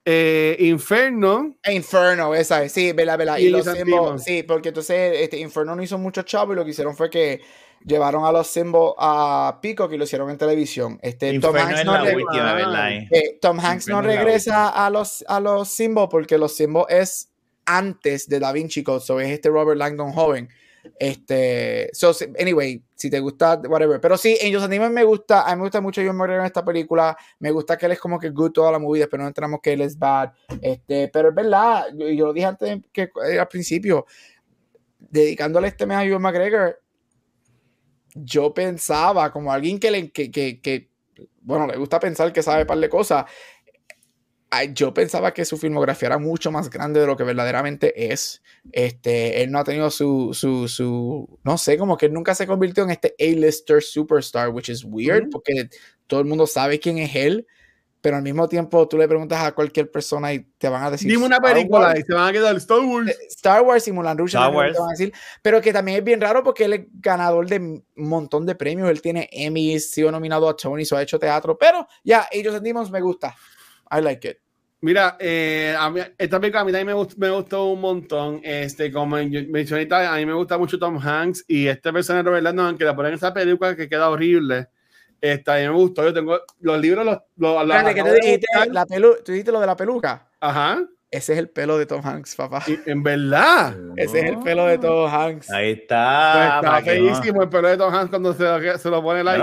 eh, Inferno, Inferno, esa es, sí, ¿verdad? ¿verdad? Y Y los antiguos. sí, porque entonces este, Inferno no hizo mucho chavo y lo que hicieron fue que llevaron a los Symbol a Peacock y lo hicieron en televisión. Este, Tom Hanks no la re- última. ¿verdad? Eh, Tom Hanks no regresa a los, a los Symbol porque los Symbol es antes de Da Vinci Code, so es este Robert Langdon joven. Este, so, anyway, si te gusta, whatever. Pero sí, Angels Demons me gusta, a mí me gusta mucho John McGregor en esta película. Me gusta que él es como que good toda la movie, después no entramos que él es bad. Este, pero es verdad, yo, yo lo dije antes que eh, al principio, dedicándole este mes a John McGregor, yo pensaba como alguien que le, que, que, que, bueno, le gusta pensar que sabe par de cosas. Yo pensaba que su filmografía era mucho más grande de lo que verdaderamente es. Este, él no ha tenido su, su, su, no sé, como que él nunca se convirtió en este A-lister superstar, which is weird, Ujú. porque todo el mundo sabe quién es él, pero al mismo tiempo tú le preguntas a cualquier persona y te van a decir. dime una película Wars. y se van a quedar Star Wars. Eh, Star Wars y Mulan Rouge Star que te Wars. van a decir, pero que también es bien raro porque él es ganador de un montón de premios, él tiene Emmys, sido nominado a Tony, ha hecho teatro, pero ya, ellos sentimos me gusta, I like it. Mira, eh, a mí, esta película a mí también me gustó, me gustó un montón. Este, como mencioné, a mí me gusta mucho Tom Hanks y este personaje Robert Landon, aunque la ponen en esa película que queda horrible. Esta, a mí me gustó. Yo tengo los libros, los. los, los Espérate, que tú dijiste, la pelu- tú dijiste lo de la peluca. Ajá. Ese es el pelo de Tom Hanks, papá. En verdad. Ese es el pelo de Tom Hanks. Ahí Pues está. está para que no- feísimo el pelo de Tom Hanks cuando se, lo- se lo pone el Ah,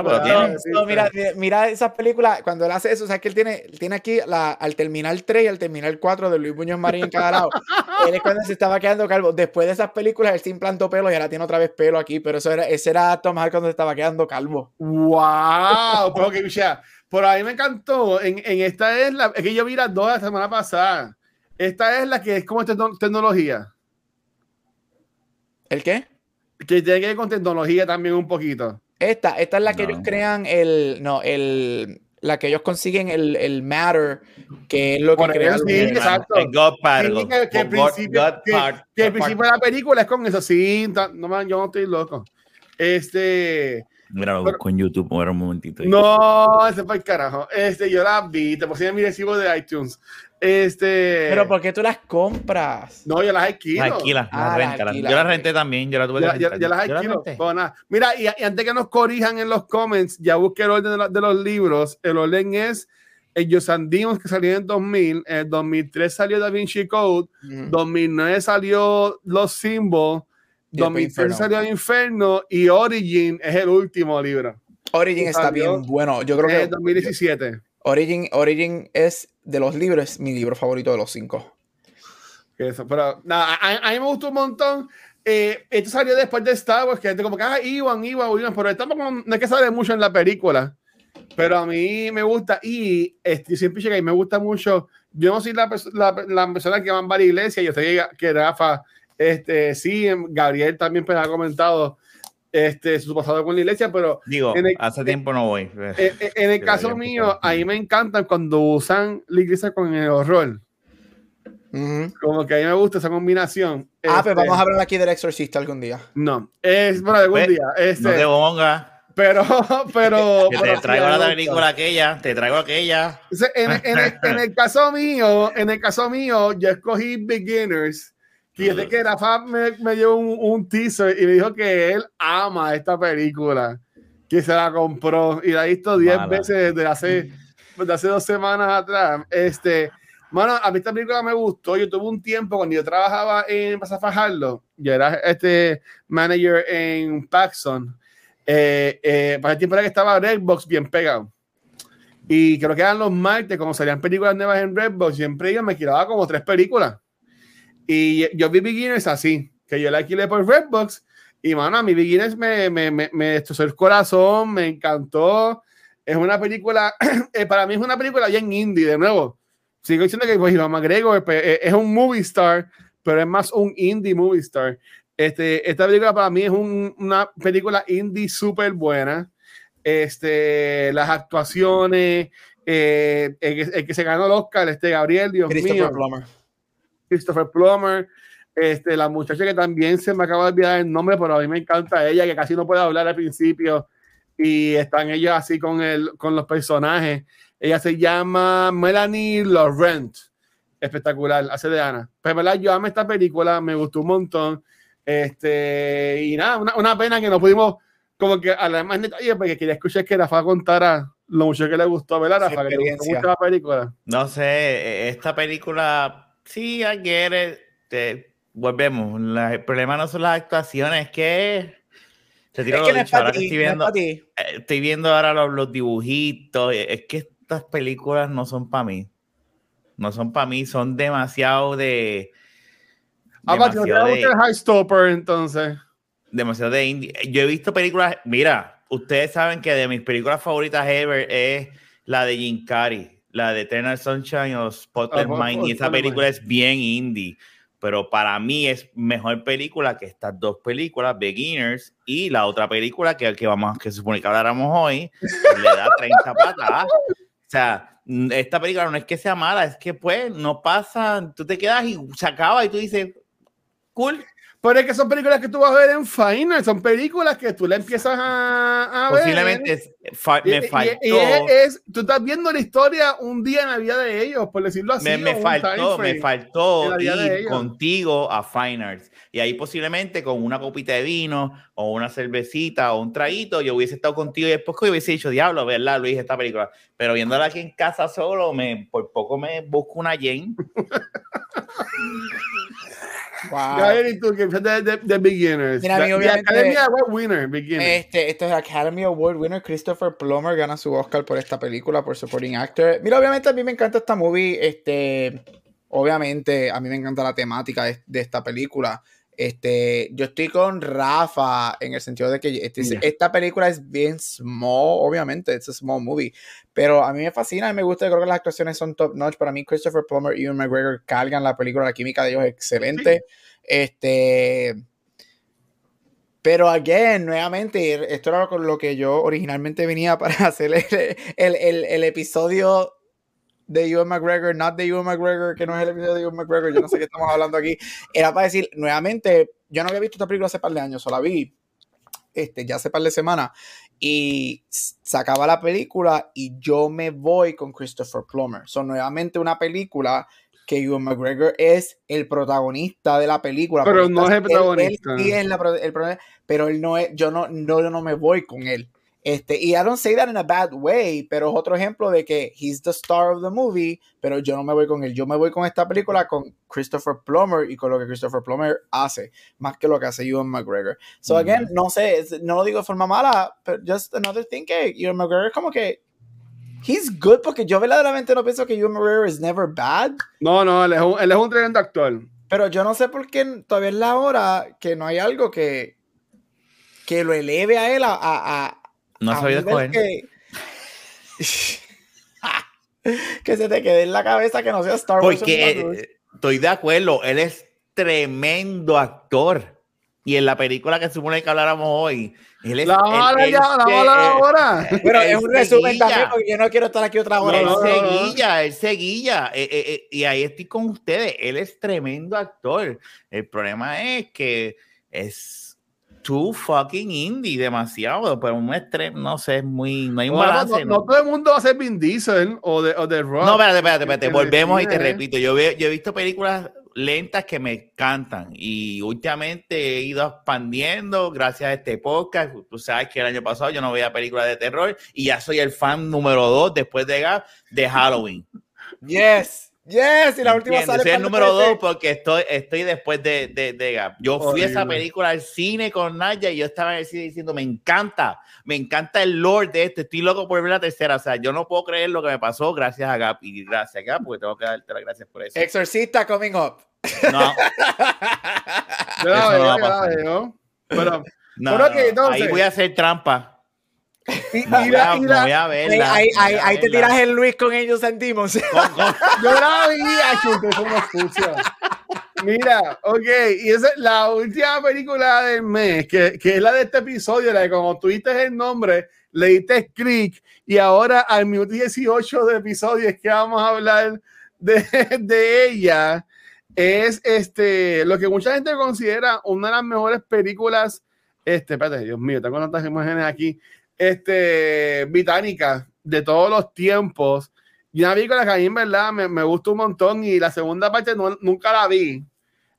No, mira, mira- esas películas, cuando él hace eso, o sea, que él tiene, tiene aquí la, al terminar 3 y al terminar 4 de Luis Muñoz Marín en cada lado. (laughs) él es cuando se estaba quedando calvo. Después de esas películas, él se implantó pelo y ahora tiene otra vez pelo aquí, pero eso era, ese era Tom Hanks cuando se estaba quedando calvo. ¡Wow! Pero, que, o sea, por ahí me encantó. En, en esta es la. Es que yo vi las dos la semana pasada. Esta es la que es como tecno- tecnología. ¿El qué? Que tiene que ver con tecnología también un poquito. Esta, esta es la que No. ellos crean el, no, el, la que ellos consiguen el, el matter, que es lo que Por crea eso el- sí, El exacto. el God part, Sí, que, que el principio, God que- part, que el principio de la película es con eso. Sí, no man, yo no estoy loco. Este. Mira, lo busco en YouTube, ahora un momentito. No, ese fue el carajo. Este, yo la vi, te puse en mi recibo de iTunes. Este. Pero ¿por qué tú las compras? No, yo las alquilo. Las alquila, Ah, las la renta. alquila, Yo las renté también, yo las tuve Yo las alquilo. nada. Mira, y, y antes que nos corrijan en los comments, ya busqué el orden de, la- de los libros. El orden es el Yosandimos que salió en 2000. En 2003 salió Da Vinci Code. Ujú. 2009 salió Los Symbols. Y después 2003 Inferno. salió Inferno. Y Origin es el último libro. Origin está bien bueno. Yo creo En que el 2017. Origin, Origin es de los libros, mi libro favorito de los cinco. Eso, pero nada, a, a mí me gustó un montón. Eh, esto salió después de Star Wars, que gente como que, ah, Iwan, Iwan, Iwan, pero tampoco no es que sale mucho en la película. Pero a mí me gusta y este, siempre llega y me gusta mucho. Yo no soy la, la, la persona que va a la iglesia, yo sé que, que Rafa, este, sí, Gabriel también pues, ha comentado este, su pasado con la iglesia, pero Digo, en el- hace tiempo no voy. eh, eh, en el caso mío, a mí me encantan cuando usan la iglesia con el horror. Como que a mí me gusta esa combinación. Ah, pues Este, vamos a hablar aquí del exorcista algún día. No, es bueno, algún Pues, día. Este, No te pongas. pero, (laughs) pero. Que pero te traigo la película aquella, te traigo aquella. En, en el, en el caso mío, en el caso mío, yo escogí Beginners. Yo sé que Rafa me, me dio un, un teaser y me dijo que él ama esta película. Que se la compró y la ha visto 10 Mala. veces desde hace, desde hace dos semanas atrás. Este, Mano, a mí esta película me gustó. Yo tuve un tiempo cuando yo trabajaba en Plaza Fajardo, yo era este manager en Paxson. Eh, eh, para el tiempo era que estaba Redbox bien pegado. Y creo que eran los martes, como salían películas nuevas en Redbox, siempre yo me alquilaba como tres películas. Y yo vi Beginners así, que yo la alquilé por Redbox. Y mano, a mi Beginners me, me, me, me destrozó el corazón, me encantó. Es una película, (clears throat) eh, para mí es una película bien indie, de nuevo. Sigo diciendo que pues, Iván McGregor pues, eh, es un movie star, pero es más un indie movie star. Este, esta película para mí es un- una película indie súper buena. Este, las actuaciones, eh, el, que- el que se ganó el Oscar, este Gabriel, Dios mío, Plummer. Christopher Plummer, este, la muchacha que también se me acaba de olvidar el nombre, pero a mí me encanta ella, que casi no puede hablar al principio, y están ellos así con, el, con los personajes. Ella se llama Melanie Laurent, espectacular, hace de Ana. Pero verdad, yo amo esta película, me gustó un montón. Este, y nada, una, una pena que no pudimos como que hablar más detalle, porque quería escuchar que Rafa contara lo mucho que le gustó, ¿verdad, Rafa? Que le gustó mucho la película. No sé, e- esta película, sí, I get it, te- volvemos. la- el problema no son las actuaciones, es que te tiro Es lo que no es dicho, ahora para que ti, estoy no es viendo, eh, estoy ahora los, los dibujitos, eh, es que estas películas no son para mí. No son para mí, son demasiado de. Ah, para ti, ¿no te demasiado de, el High Stopper, entonces. demasiado de indie. Yo he visto películas, mira, ustedes saben que de mis películas favoritas ever es la de Jim Carrey, la de Eternal Sunshine of Spotless Ah, Mind, y esa Spotless película es bien indie, pero para mí es mejor película que estas dos películas, Beginners, y la otra película que, que vamos, que supone que habláramos hoy, le da 30 (laughs) patas. O sea, esta película no es que sea mala, es que pues no pasa, tú te quedas y se acaba y tú dices, cool, Pero es que son películas que tú vas a ver en Final, son películas que tú le empiezas a, a ver. posiblemente es- fa- Y- me y- faltó. y es, es- tú estás viendo la historia un día en la vida de ellos, por decirlo así. me, me faltó, me faltó ir contigo a Fine Arts. Y ahí posiblemente con una copita de vino o una cervecita o un traguito, yo hubiese estado contigo y después que hubiese dicho, diablo, ¿verdad, Luis, esta película? Pero viéndola aquí en casa solo, me, por poco me busco una Jane. (laughs) Wow. Gabriel, ¿y tú qué piensas de, de, de Beginners? Mira, The- The Academy Award winner, Beginners. Este, esto es Academy Award winner Christopher Plummer gana su Oscar por esta película por supporting actor. Mira, obviamente a mí me encanta esta movie, este, obviamente a mí me encanta la temática de, de esta película. Este, yo estoy con Rafa en el sentido de que este- esta película es bien small, obviamente, es a small movie, pero a mí me fascina y me gusta, creo que las actuaciones son top notch. Para mí Christopher Plummer y Ewan McGregor cargan la película, la química de ellos es excelente. Este, pero again, nuevamente, esto era con lo que yo originalmente venía para (laughs) hacer el, el, el- el episodio de Ewan McGregor, not de Ewan McGregor, que no es el episodio de Ewan McGregor, yo no sé qué estamos hablando aquí. Era para decir, nuevamente, yo no había visto esta película hace par de años, solo la vi este, ya hace par de semanas, y s- se acaba la película y yo me voy con Christopher Plummer. Son nuevamente una película que Ewan McGregor es el protagonista de la película. Pero no es el él- él protagonista. sí es la pro- el pro- pero él no es, yo no, no, yo no me voy con él. Este, y I don't say that in a bad way, pero es otro ejemplo de que he's the star of the movie, pero yo no me voy con él. Yo me voy con esta película con Christopher Plummer y con lo que Christopher Plummer hace, más que lo que hace Ewan McGregor. So again, no sé, no lo digo de forma mala, pero just another thing que Ewan McGregor es como que he's good porque yo verdaderamente no pienso que Ewan McGregor is never bad, No, no, él es, un, él es un tremendo actor. pero yo no sé por qué todavía es la hora que no hay algo que que lo eleve a él a, a, a- No a un sabía nivel escoger. que (laughs) que se te quede en la cabeza que no sea Star Wars. Porque eh, estoy de acuerdo, él es tremendo actor. Y en la película que supone que habláramos hoy, él es. La vamos a él- hablar él ya, la vamos se- a hablar eh, ahora. (laughs) Pero es un resumen también porque yo no quiero estar aquí otra hora. él seguilla, él seguilla. eh, eh, eh, y ahí estoy con ustedes. Él es tremendo actor. El problema es que es too fucking indie, demasiado. Pero un estrés, no sé, es muy. No hay un No, balance. no, no todo el mundo va a ser Vin Diesel o de, o de Rock. No, espérate, espérate, espérate. Volvemos y te repito. Yo, ve- yo he visto películas lentas que me encantan y últimamente he ido expandiendo gracias a este podcast. Tú sabes que el año pasado yo no veía películas de terror y ya soy el fan número dos después de Gap de Halloween. (laughs) Yes, yes. Y la última ¿Entiendes? sale Soy el número dos porque estoy, estoy después de, de, de Gap. Yo fui a esa película al cine con Naya y yo estaba en el cine diciendo, me encanta, me encanta el lore de esto, estoy loco por ver la tercera. O sea, yo no puedo creer lo que me pasó gracias a Gap y gracias a Gap, porque tengo que darte las gracias por eso. Exorcista coming up. No, (laughs) Eso veo, no va a pasar. Pero, no, Pero no, entonces- ahí voy a hacer trampa. Y, voy a, voy a Ahí, verla. ahí, no voy ahí, a ahí te tiras el Luis con ellos sentimos. Con- con- (laughs) yo la vi, (laughs) son unos sucios. Mira, ok, y esa es la última película del mes, que, que es la de este episodio, la de como tuviste el nombre, le diste clic, y ahora al minuto 18 de episodio es que vamos a hablar de, (laughs) de ella, es este, lo que mucha gente considera una de las mejores películas, este, espérate, Dios mío, tengo tantas imágenes aquí, este, británicas de todos los tiempos, y una película que a mí en verdad me, me gusta un montón y la segunda parte no- nunca la vi.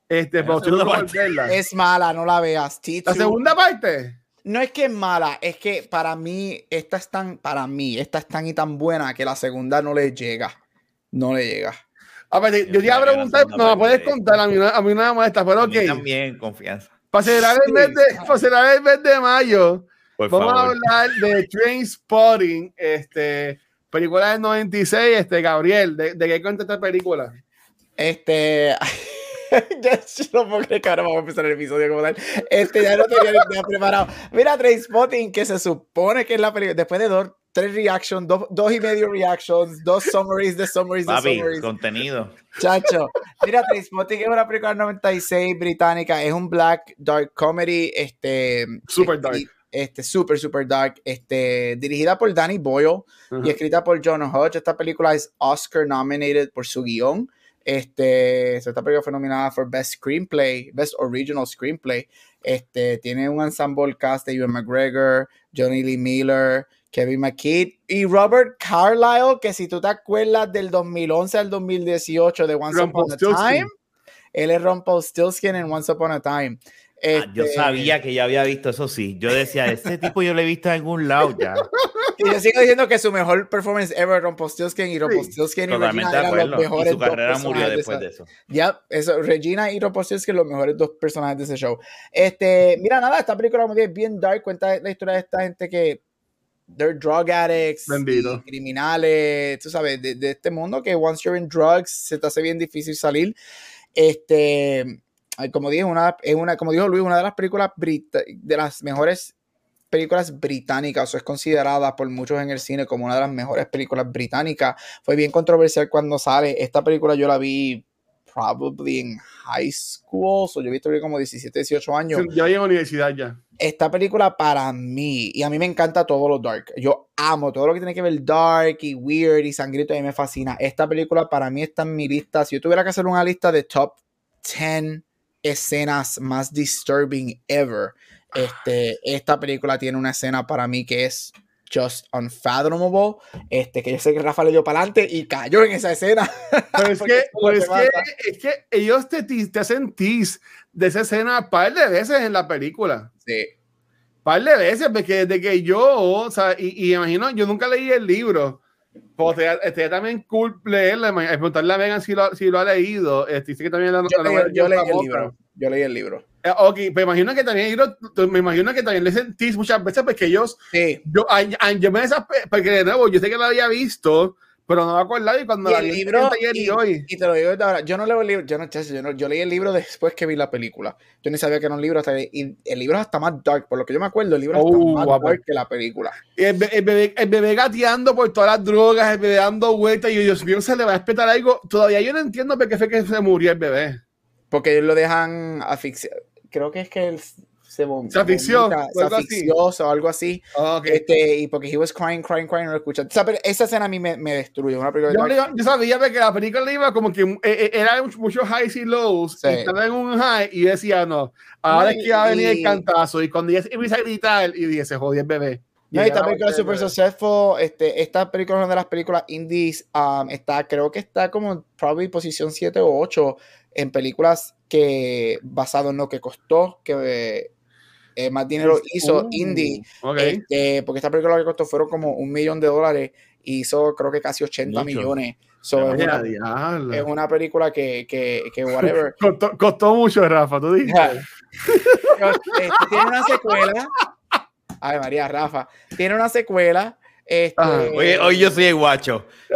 Este, La segunda parte. Es mala, no la veas. T2. La segunda parte. No es que es mala, es que para mí, esta es tan, para mí, esta es tan y tan buena que la segunda no le llega. No le llega. A ver, yo te iba a preguntar, no me puedes es- contar, a mí, no- a mí no me molesta, pero a ok. mí también, confianza. Para celebrar el, mes de, para celebrar el mes de mayo, Por vamos a hablar de Train Spotting, este, película del 96, este, Gabriel, ¿de, de qué cuenta esta película? Este. (laughs) ya no puedo creer que ahora vamos a empezar el episodio como tal. Este, ya no tenía ni idea preparado. Mira, Trainspotting, que se supone que es la película. Después de dos, tres reactions, dos, dos y medio reactions, dos summaries de summaries de Papi, summaries. contenido. Chacho. Mira, Trainspotting es una película del 96 británica. Es un black dark comedy. Este. Super este, dark. Este, super, super dark. Este, dirigida por Danny Boyle Ajá. y escrita por John Hodge. Esta película es Oscar nominated por su guion. Este, esta película fue nominada por Best Screenplay, Best Original Screenplay. Este, tiene un ensemble cast de Ewan McGregor, Johnny Lee Miller, Kevin McKidd y Robert Carlyle, que si tú te acuerdas del 2011 al 2018 de Once Upon a. Time, él es Rumpelstiltskin en Once Upon a Time. Ah, yo Este, sabía que ya había visto eso, sí. Yo decía, ese tipo yo lo he visto en algún lado ya. (laughs) Y yo sigo diciendo que su mejor performance ever, Rumpelstiltskin y Rumpelstiltskin y Totalmente Regina de eran los acuerdo. Y mejores su dos carrera murió personajes después esa- de eso. Ya, eso, Regina y Rumpelstiltskin, los mejores dos personajes de ese show. Este, mira, nada, esta película es bien dark, cuenta la historia de esta gente que they're drug addicts, y criminales, tú sabes, de, de este mundo que once you're in drugs se te hace bien difícil salir. Este, como dije, una, es una, como dijo Luis, una de las películas de las mejores películas británicas, o es considerada por muchos en el cine como una de las mejores películas británicas. Fue bien controversial cuando sale. Esta película yo la vi probably en high school, so yo he visto como 17, 18 años. Yo llego a universidad ya. Esta película para mí, y a mí me encanta todo lo dark. Yo amo todo lo que tiene que ver dark y weird y sangrito, a mí me fascina. Esta película para mí está en mi lista. Si yo tuviera que hacer una lista de top 10 escenas más disturbing ever, este, esta película tiene una escena para mí que es just unfathomable. Este, que yo sé que Rafa le dio para adelante y cayó en esa escena. (laughs) Pero es que, es pero que es, que, mata. es que ellos te, te hacen tease de esa escena un par de veces en la película. Sí. par de veces, porque desde que yo, o sea, y, y imagino, yo nunca leí el libro, porque estaría también cool leerlo, ima- preguntarle a Megan si lo, si lo ha leído, este, dice que también la, Yo, la leí, novela yo leí el libro. Yo leí el libro. Eh, ok, pero imagino que también, me imagino que también le sentís muchas veces, porque ellos, Sí. yo, ay- ay, yo me porque de nuevo, yo sé que lo había visto, pero no me acuerdo y cuando Y la el vi libro, ayer y, y, hoy. y te lo digo desde ahora, yo no leo el libro, yo no, yo, no- yo leí el libro después que vi la película. Yo ni sabía que era un libro, hasta, y el libro es hasta más dark, por lo que yo me acuerdo, el libro es Oh, más guapo. dark que la película. Y el, be- el bebé, el bebé gateando por todas las drogas, el bebé dando vueltas, y yo, Dios mío, se le va a espetar algo. Todavía yo no entiendo por qué fue que se murió el bebé. Porque ellos lo dejan asfixiar. Creo que es que él se, vomita, o algo así. asfixió o algo así. Ok. Este, y porque he was crying, crying, crying, no pero esa escena a mí me, me destruye. Una película Yo, de dark. yo- sabía que la película iba como que eh, eh, era mucho- muchos highs y lows, Sí. y estaba en un high, y decía, no, ahora No, es que va a venir el cantazo, y cuando ella empieza a gritar, y dije, se el bebé. No, y esta era película es bebé. successful. Este, esta película es una de las películas indies. um, está, creo que está como probably posición 7 o 8 en películas que basado en lo que costó, que eh, más dinero hizo Uh, indie. Este, porque esta película que costó fueron como un millón de dólares y hizo creo que casi 80 Mucho. millones. So, es, una, es una película que, que, que whatever. (laughs) Costó, costó mucho, Rafa, tú dijiste. Este, tiene una secuela. Ay, María Rafa. Tiene una secuela. Este, Ah, Hoy, hoy yo soy el guacho. Eh,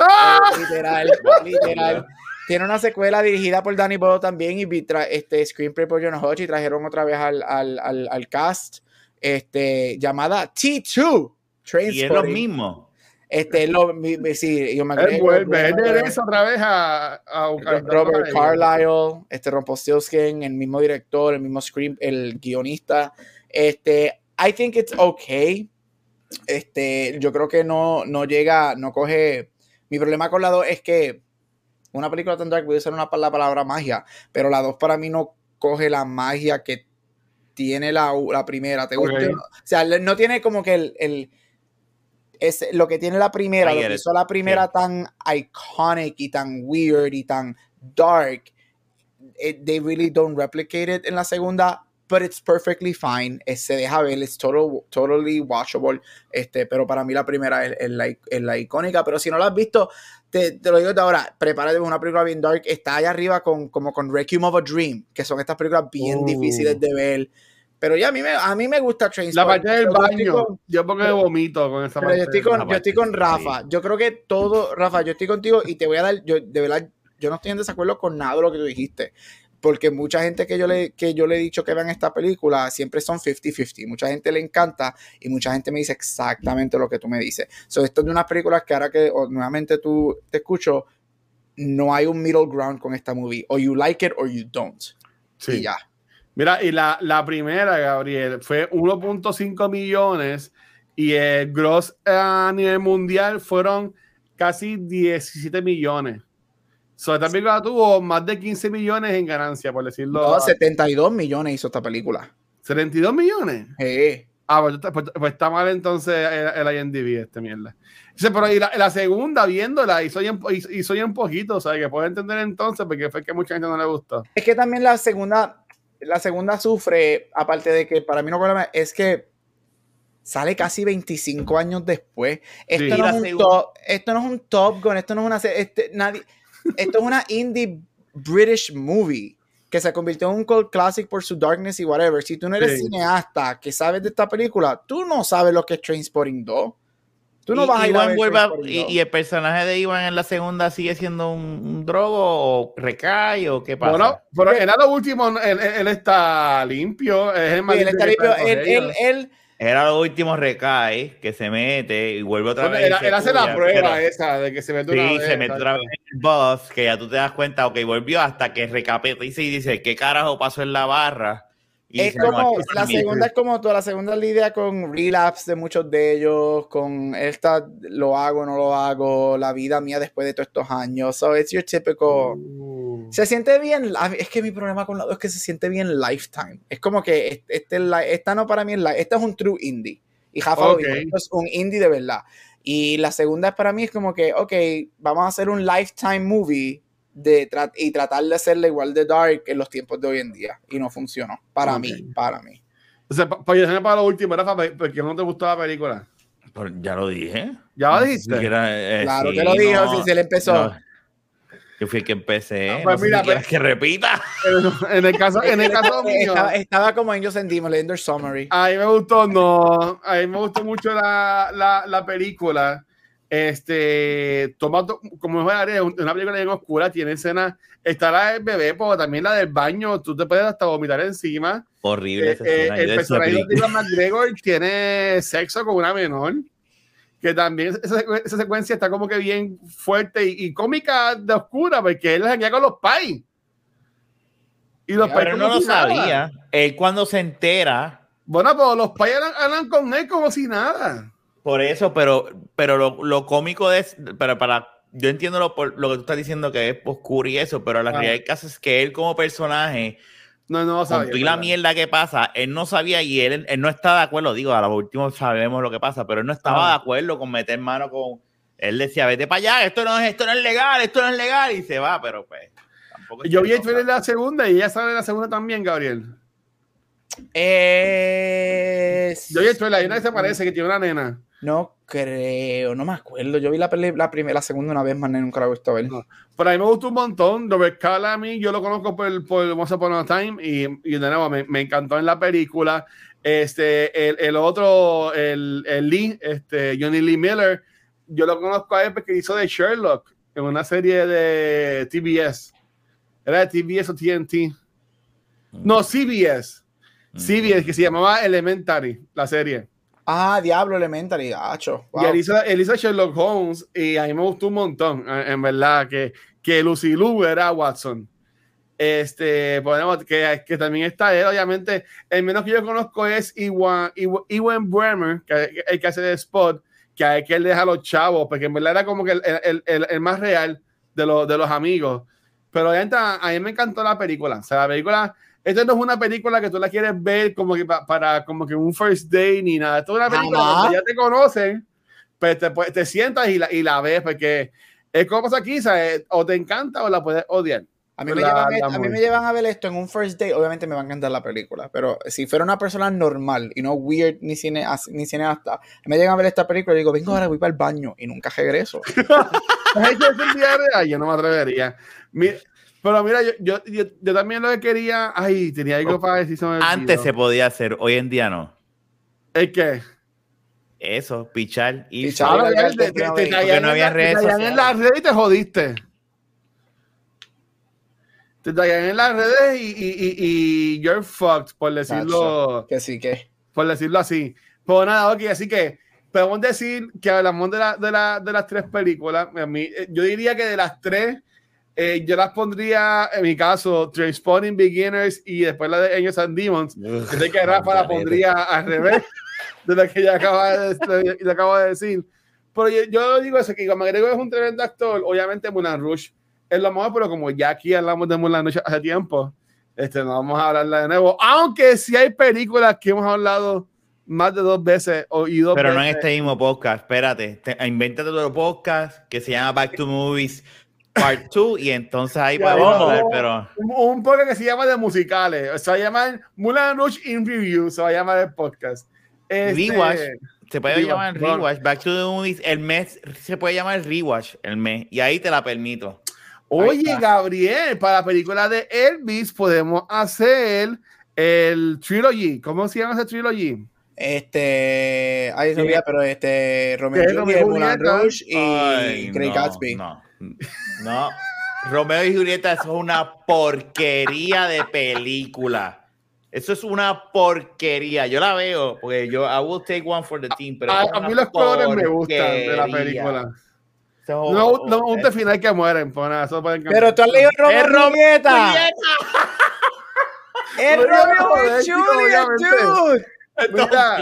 literal, literal. (laughs) Tiene una secuela dirigida por Danny Boyle también y este screenplay por John Hodge y trajeron otra vez al, al, al, al cast este, llamada T2 Y es lo Trainspotting. mismo. Este, lo, mi, mi- sí, yo me Él vuelve, él regresa otra vez a, Robert Carlyle, este Rumpelstiltskin, el mismo director, el mismo screen, el guionista. Este, I think it's okay. Este, yo creo que no, no llega, no coge. Mi problema con la 2 es que una película tan dark puede ser una, pa- la palabra magia, pero la 2 para mí no coge la magia que tiene la, la primera. ¿Te gusta? O sea, no tiene como que el. el es lo que tiene la primera, lo que hizo la primera tan iconic y tan weird y tan dark, it- they really don't replicate it en la segunda, but it's perfectly fine. eh, se deja ver, it's total, totally watchable. Este, pero para mí la primera es, es la, es la icónica. Pero si no la has visto, te, te lo digo de ahora, prepárate una película bien dark. Está allá arriba con, como con Requiem of a Dream, que son estas películas bien Uh. difíciles de ver. Pero ya a mí me, a mí me gusta La Trainspotting. parte del Pero baño. con- Yo porque me vomito con esa pero parte. yo estoy con, yo estoy con Rafa. Yo creo que todo, Rafa, yo estoy contigo y te voy a dar, yo de verdad, yo no estoy en desacuerdo con nada de lo que tú dijiste. Porque mucha gente que yo le, que yo le he dicho que vean esta película siempre son 50-50. Mucha gente le encanta y mucha gente me dice exactamente lo que tú me dices. So, esto es de unas películas que ahora que nuevamente tú te escucho, no hay un middle ground con esta movie. O you like it or you don't. Sí. Y ya. Mira, y la, la primera, Gabriel, fue 1.5 millones y el gross a nivel mundial fueron casi 17 millones. So, esta película tuvo más de 15 millones en ganancia, por decirlo. No, 72 millones hizo esta película. 72 millones. Eh. Ah, pues, está- pues- pues está mal entonces el, el IMDb, este mierda. Dice, pero y la, la segunda, viéndola, y soy, un, y, y soy un poquito, o sea, que puedo entender entonces, porque fue que mucha gente no le gustó. Es que también la segunda, la segunda sufre, aparte de que para mí no problema, es que sale casi 25 años después. Esto, Sí. no, es un top, esto no es un Top Gun, esto no es una... Este, nadie, esto es una indie British movie que se convirtió en un cult classic por su darkness y whatever. Si tú no eres Sí. cineasta que sabes de esta película, tú no sabes lo que es Trainspotting 2. Tú no Y- vas a ir a ver a- y, 2. y el personaje de Iwan en la segunda sigue siendo un, un drogo o recae o qué pasa. Bueno, pero en lo último, él, él- él está limpio. Es el Sí, él limpio está que limpio. Él, él, él- Era lo último recae, que se mete y vuelve otra vez. él, él hace la prueba esa de que se mete una Sí, vez. se mete otra vez en el bus, que ya tú te das cuenta, ok, volvió hasta que recapitaliza y dice, ¿qué carajo pasó en la barra? Y es dice, "No, como, es la segunda es como toda la segunda lidia con relapse de muchos de ellos, con esta, lo hago, no lo hago, la vida mía después de todos estos años. So it's your typical. Uh, Se siente bien, es que mi problema con la dos es que se siente bien lifetime. Es como que este, este esta no para mí es la, esta es un true indie. Y Jafa lo Ok. dijo, esto es un indie de verdad. Y la segunda es para mí es como que, ok, vamos a hacer un lifetime movie de tra- y tratar de hacerle igual de dark en los tiempos de hoy en día. Y no funcionó. Para Ok. mí, para mí. O sea, pa- para, para lo último, Rafa, porque no te gustó la película. Pero ya lo dije. ¿Ya lo No dijiste? quiera, eh, Claro sí, que lo dijo, no, si se le empezó. no. Yo fui el que empecé. Ah, no pues sé mira, si quieres pues- que repita. En el caso, en el caso (laughs) mío, estaba, estaba como Angels and Demons leyendo el summary. a mí me gustó, no, a mí me gustó mucho la, la, la película. Este, toma to- como es una una película bien oscura, tiene escenas, está la del bebé, pero también la del baño, tú te puedes hasta vomitar encima. Horrible Eh, esa eh, el personaje de. Ivan McGregor tiene sexo con una menor. Que también esa, esa secuencia está como que bien fuerte y, y cómica de oscura, porque él janguea con los pais. Y los pais Pero no como lo si nada. sabía. Él cuando se entera, Bueno, pero los pais hablan, hablan con él como si nada. Por eso, pero, pero lo, lo cómico de pero para yo entiendo lo, por- lo que tú estás diciendo que es oscuro y eso, pero la realidad del caso es que él como personaje, No, no lo con sabía. toda la mierda que pasa, él no sabía y él, él no está de acuerdo, digo, a lo último sabemos lo que pasa, pero él no estaba Ah. de acuerdo con meter mano con... Él decía, vete para allá, esto no, es, esto no es legal, esto no es legal, y se va, pero pues... tampoco es Yo vi el trailer de la segunda y ella sale en la segunda también, Gabriel. Es- Yo vi el trailer, hay una que se parece que tiene una nena. No creo, no me acuerdo. Yo vi la, peli- la, primera, la segunda una vez, más nunca la he visto ver. No. Pero a mí me gustó un montón. Robert Calamy, yo lo conozco por, por Once Upon a Time y, y de nuevo me, me encantó en la película. Este, el, el otro, el, el Lee, este, Johnny Lee Miller, yo lo conozco a él porque hizo de Sherlock en una serie de TBS. ¿Era de TBS o TNT? No, CBS. CBS, que se llamaba Elementary, la serie. Ah, Diablo Elementary, gacho. Y él hizo, él hizo Sherlock Holmes y a mí me gustó un montón, en en verdad, que, que Lucy Liu era Watson. Este, podemos, que, que también está él, obviamente, el menos que yo conozco es Iwan, Iwan, Bremer, que el que hace de Spot, que hay que él deja a los chavos, porque en verdad era como que el, el, el, el más real de, los de los amigos. Pero a, a mí me encantó la película. O sea, la película, esta no es una película que tú la quieres ver como que pa- para como que un first day ni nada. Es una película Ajá. donde ya te conocen, pues te, pues, te sientas y la, y la ves, porque es como pasa aquí, ¿sabes? o te encanta o la puedes odiar. A mí, me La- llevan, la a mí me llevan a ver esto en un first date, obviamente me va a encantar la película, pero si fuera una persona normal y no weird ni, cine, ni cineasta, me llegan a ver esta película y digo, vengo ahora, voy para el baño y nunca regreso. (laughs) Yo no me atrevería. Mi- pero mira, yo, yo, yo, yo también lo que quería. Ay, tenía algo para decir. olvidó. Antes se podía hacer, hoy en día no. ¿El qué? Eso, pichar, ir Pichar. Te, te, porque te no había redes te caían en las redes y te jodiste. Te caían en las redes y, y, y, y you're fucked, por decirlo, Que sí, que. por decirlo así. Pero nada, ok, así que podemos decir que hablamos de, la, de, la, de las tres películas. A mí, eh, yo diría que de las tres, eh, yo las pondría, en mi caso, Transporting Beginners y después la de Angels and Demons. Sé que Rafa la pondría al revés de lo que ya acaba de, de- de acabo de decir. Pero yo, yo digo eso, que McGregor es un tremendo actor. Obviamente Mulan Rush es lo mejor, pero como ya aquí hablamos de Mulan Rush hace tiempo, este, no vamos a hablarla de nuevo. Aunque sí hay películas que hemos hablado más de dos veces o, y dos Pero no en veces. este mismo podcast, espérate. Te, invéntate otro podcast que se llama Back to Movies Part 2 y entonces ahí podemos vamos. hablar, pero Un, un podcast que se llama de musicales. Se va a llamar Mulan Rush in Review, se va a llamar el podcast. Este, Rewatch. Se puede Rewatch, llamar bueno. rewatch. Back to the movies. El mes se puede llamar rewatch. El mes. Y ahí te la permito. Oye, Gabriel, para la película de Elvis podemos hacer el trilogy. ¿Cómo se llama ese trilogy? Este. Ay, se olvida, pero este. Romeo Sí, Moulin Julieta. Rouge y Ay, Craig no, Gatsby. No, no. Romeo y Julieta eso es una porquería de película. Eso es una porquería. Yo la veo porque yo I will take one for the team, pero A, mí los colores me gustan de la película. No, no un final que mueren. pues nada, eso pueden. Pero tú has leído Romeo Es y Romeo Julieta. (laughs) Es Romeo y Julieta, dude. Mira,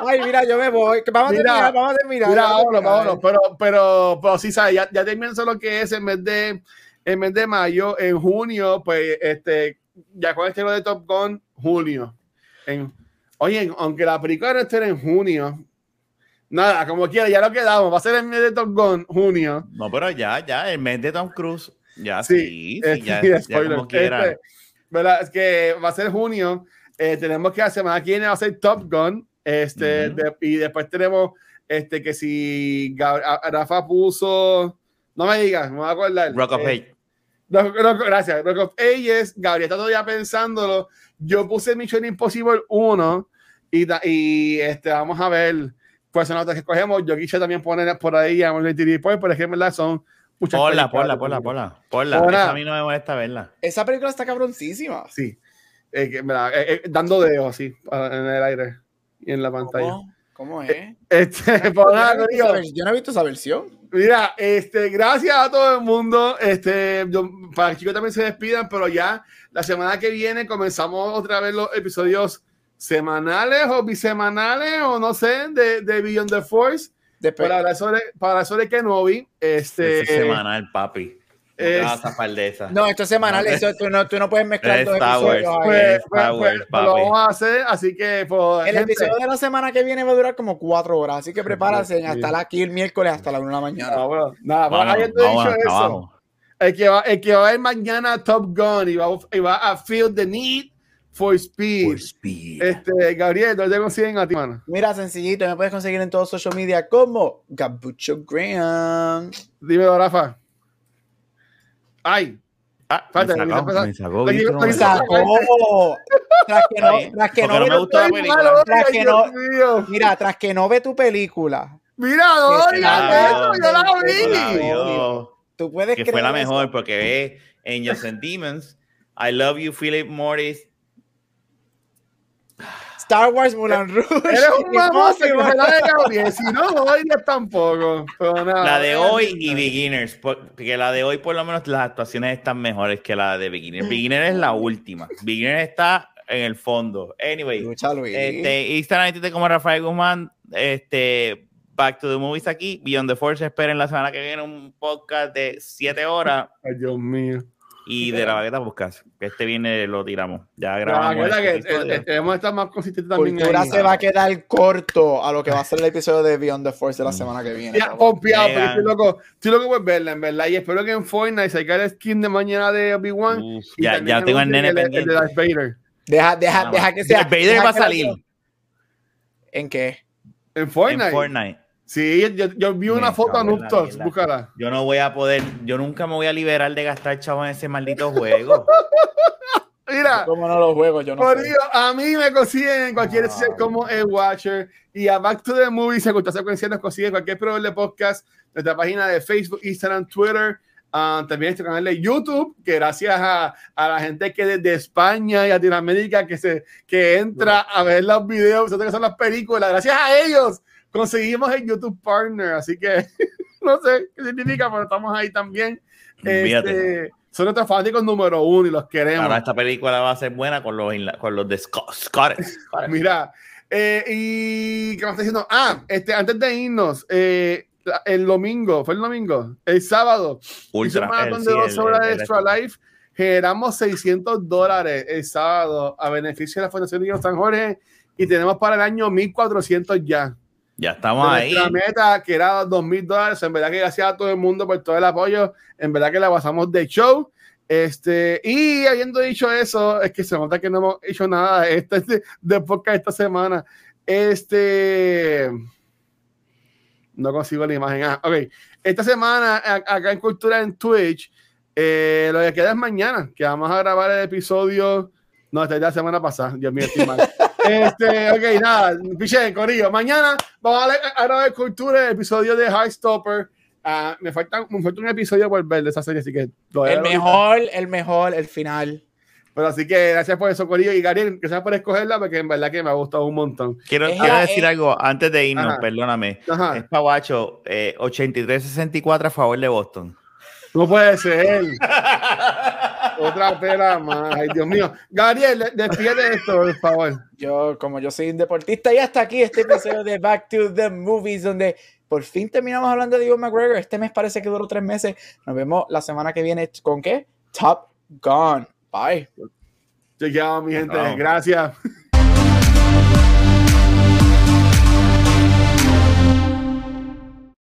Ay, mira, yo me voy. Vamos a Mira, terminar, vamos a terminar. Mira, vamos a vámonos, vámonos. Pero, pero, pero sí, ¿sabes? Ya, ya terminan lo que es el mes de, el mes de mayo. En junio, pues, este, ya con este lo de Top Gun, junio. En, oye, aunque la película no esté en junio, nada, como quiera, ya lo quedamos. Va a ser el mes de Top Gun, junio. No, pero ya, ya, el mes de Tom Cruise. Ya, Sí, sí, sí, eh, ya, ya spoiler. como quiera. Este, ¿verdad? Es que va a ser junio. Eh, tenemos que la semana que viene va a ser Top Gun. Este, de- y después tenemos este que si Rafa puso. No me digas, me voy a acordar. Rock of Eh, Rock- gracias. Rock of Ages. Gabriel está todavía pensándolo. Yo puse Mission Impossible 1 y, y este, vamos a ver cuáles son las otras que escogemos. Yo quise también poner por ahí a Point, pero es que en verdad son muchas ponla, ponla, ponla. Ponla. Ponla. Esa a mí no me molesta verla. Esa película está cabroncísima. Sí. Eh, verdad, eh, eh, dando dedos así en el aire y en la pantalla. ¿Cómo? ¿Cómo es? Este, (laughs) Yo nada, no digo, yo no he visto esa versión. Mira, este, gracias a todo el mundo. Este, yo- para que chicos también se despidan, pero ya la semana que viene comenzamos otra vez los episodios semanales o bisemanales o no sé de, de Beyond the Force Después, para hablar sobre, para sobre Kenobi. Este, es semanal, papi. Es- vas a zafar de esa. no, esto es semanal. No, eso, tú, no, tú no puedes mezclar dos Wars. episodios ahí. pues, Star pues, pues, Wars, pues lo vamos a hacer, así que pues, El gente, episodio de la semana que viene va a durar como cuatro horas, así que prepárense Sí. a estar aquí el miércoles hasta la una de la mañana. Ah, bueno, nada, pues, Vamos, habiendo vamos dicho hasta eso, el que, va, el que va a ver mañana a Top Gun y va, y va a feel the need for speed. Este, Gabriel, ¿dónde te consiguen a ti, mano? Mira, sencillito, me puedes conseguir en todos social media como Gabucho Graham. Dímelo, Rafa. Ay, Ah, Falta, me sacó, me sacó. Tras que no, tras que no no ve me tu gustó la película. Tras que no-. Mira, tras que no ve tu película, Mira, eso, yo la la- vi. La tú puedes que fue creer la eso? mejor porque ve Angels and Demons, I Love You, Philip Morris. Star Wars Mulan Rouge. Eres un (laughs) mamón que coge la de Gabriel, si no, no irías tampoco. Pero nada, La de hoy y. Beginners, porque la de hoy por lo menos las actuaciones están mejores que la de Beginners. Beginners es la última. Beginners está en el fondo. Anyway, Lucha, Luis. este, Instagram y como Rafael Guzmán, este, Back to the Movies aquí, Beyond the Force, esperen la semana que viene un podcast de 7 horas Ay, Dios mío. Y de la bagueta podcast, que este viene lo tiramos. Ya La grabamos. verdad este que debemos estar más consistentes también. Cultura ahí. se va a quedar corto a lo que va a ser el episodio de Beyond the Force de Mm. la semana que viene. Ya, pompeado, Vean. estoy loco, estoy loco por verla, en verdad. Y espero que en Fortnite saque el skin de mañana de Obi-Wan. Ya, ya tengo el nene el, el pendiente. de Darth Vader. Deja, deja, Ah, deja que sea. Vader va a la- salir ¿En qué? En Fortnite. en Fortnite. Sí, yo, yo vi una Me foto a mierda. búscala. Yo no voy a poder, yo nunca me voy a liberar de gastar chavo en ese maldito juego. (laughs) Mira, ¿Cómo no los juegos? Yo no por. Dios, a mí me consiguen en cualquier Ah. como el Watcher y a Back to the Movies, en Cultura Secuencia nos consiguen cualquier proveedor de podcast, nuestra página de Facebook, Instagram, Twitter, ah, también este canal de YouTube, que gracias a, a la gente que desde España y Latinoamérica que, se, que entra a ver los videos, que son las películas, gracias a ellos conseguimos el YouTube Partner, así que (laughs) no sé qué significa, pero estamos ahí también. Este, son nuestros fanáticos número uno y los queremos. Ahora esta película va a ser buena con los, con los de Scott. Scott. Mira, eh, y ¿qué me está diciendo? Ah, este, antes de irnos, eh, el domingo, ¿fue el domingo? El sábado, Ultra. maratón de dos horas de Extra Life, generamos 600 dólares el sábado a beneficio de la Fundación Niño San Jorge y tenemos para el año 1400 ya. Ya estamos De ahí. nuestra meta, que era 2000 dólares, en verdad que gracias a todo el mundo por todo el apoyo, en verdad que la pasamos de show. Este, y habiendo dicho eso, es que se nota que no hemos hecho nada de, este, de podcast esta semana. Este. No consigo la imagen. Ah, ok. Esta semana, acá en Cultura en Twitch, eh, lo que queda es mañana, que vamos a grabar el episodio. No, esta es la semana pasada. Dios mío, estoy mal. (laughs) Este, ok, nada, piché, Corillo. Mañana vamos a, grabar Cultura el episodio de Heartstopper. Ah, me, falta, me falta un episodio por ver de esa serie, así que El mejor, el mejor, el final. Pero así que gracias por eso, Corillo. Y Gabriel, que sea por escogerla, porque en verdad que me ha gustado un montón. Quiero, quiero decir algo antes de irnos, Ajá. perdóname. Ajá. Es Paguacho, eh, 83-64 a favor de Boston. No puede ser. (laughs) Otra pela más. Ay, Dios mío. Gabriel, de- despídete de esto, por favor. Yo, como yo soy un deportista, y hasta aquí este episodio de Back to the Movies, donde por fin terminamos hablando de Diego McGregor. Este mes parece que duró tres meses. Nos vemos la semana que viene con qué? Top Gun. Bye. Chequeado, mi gente. Gracias.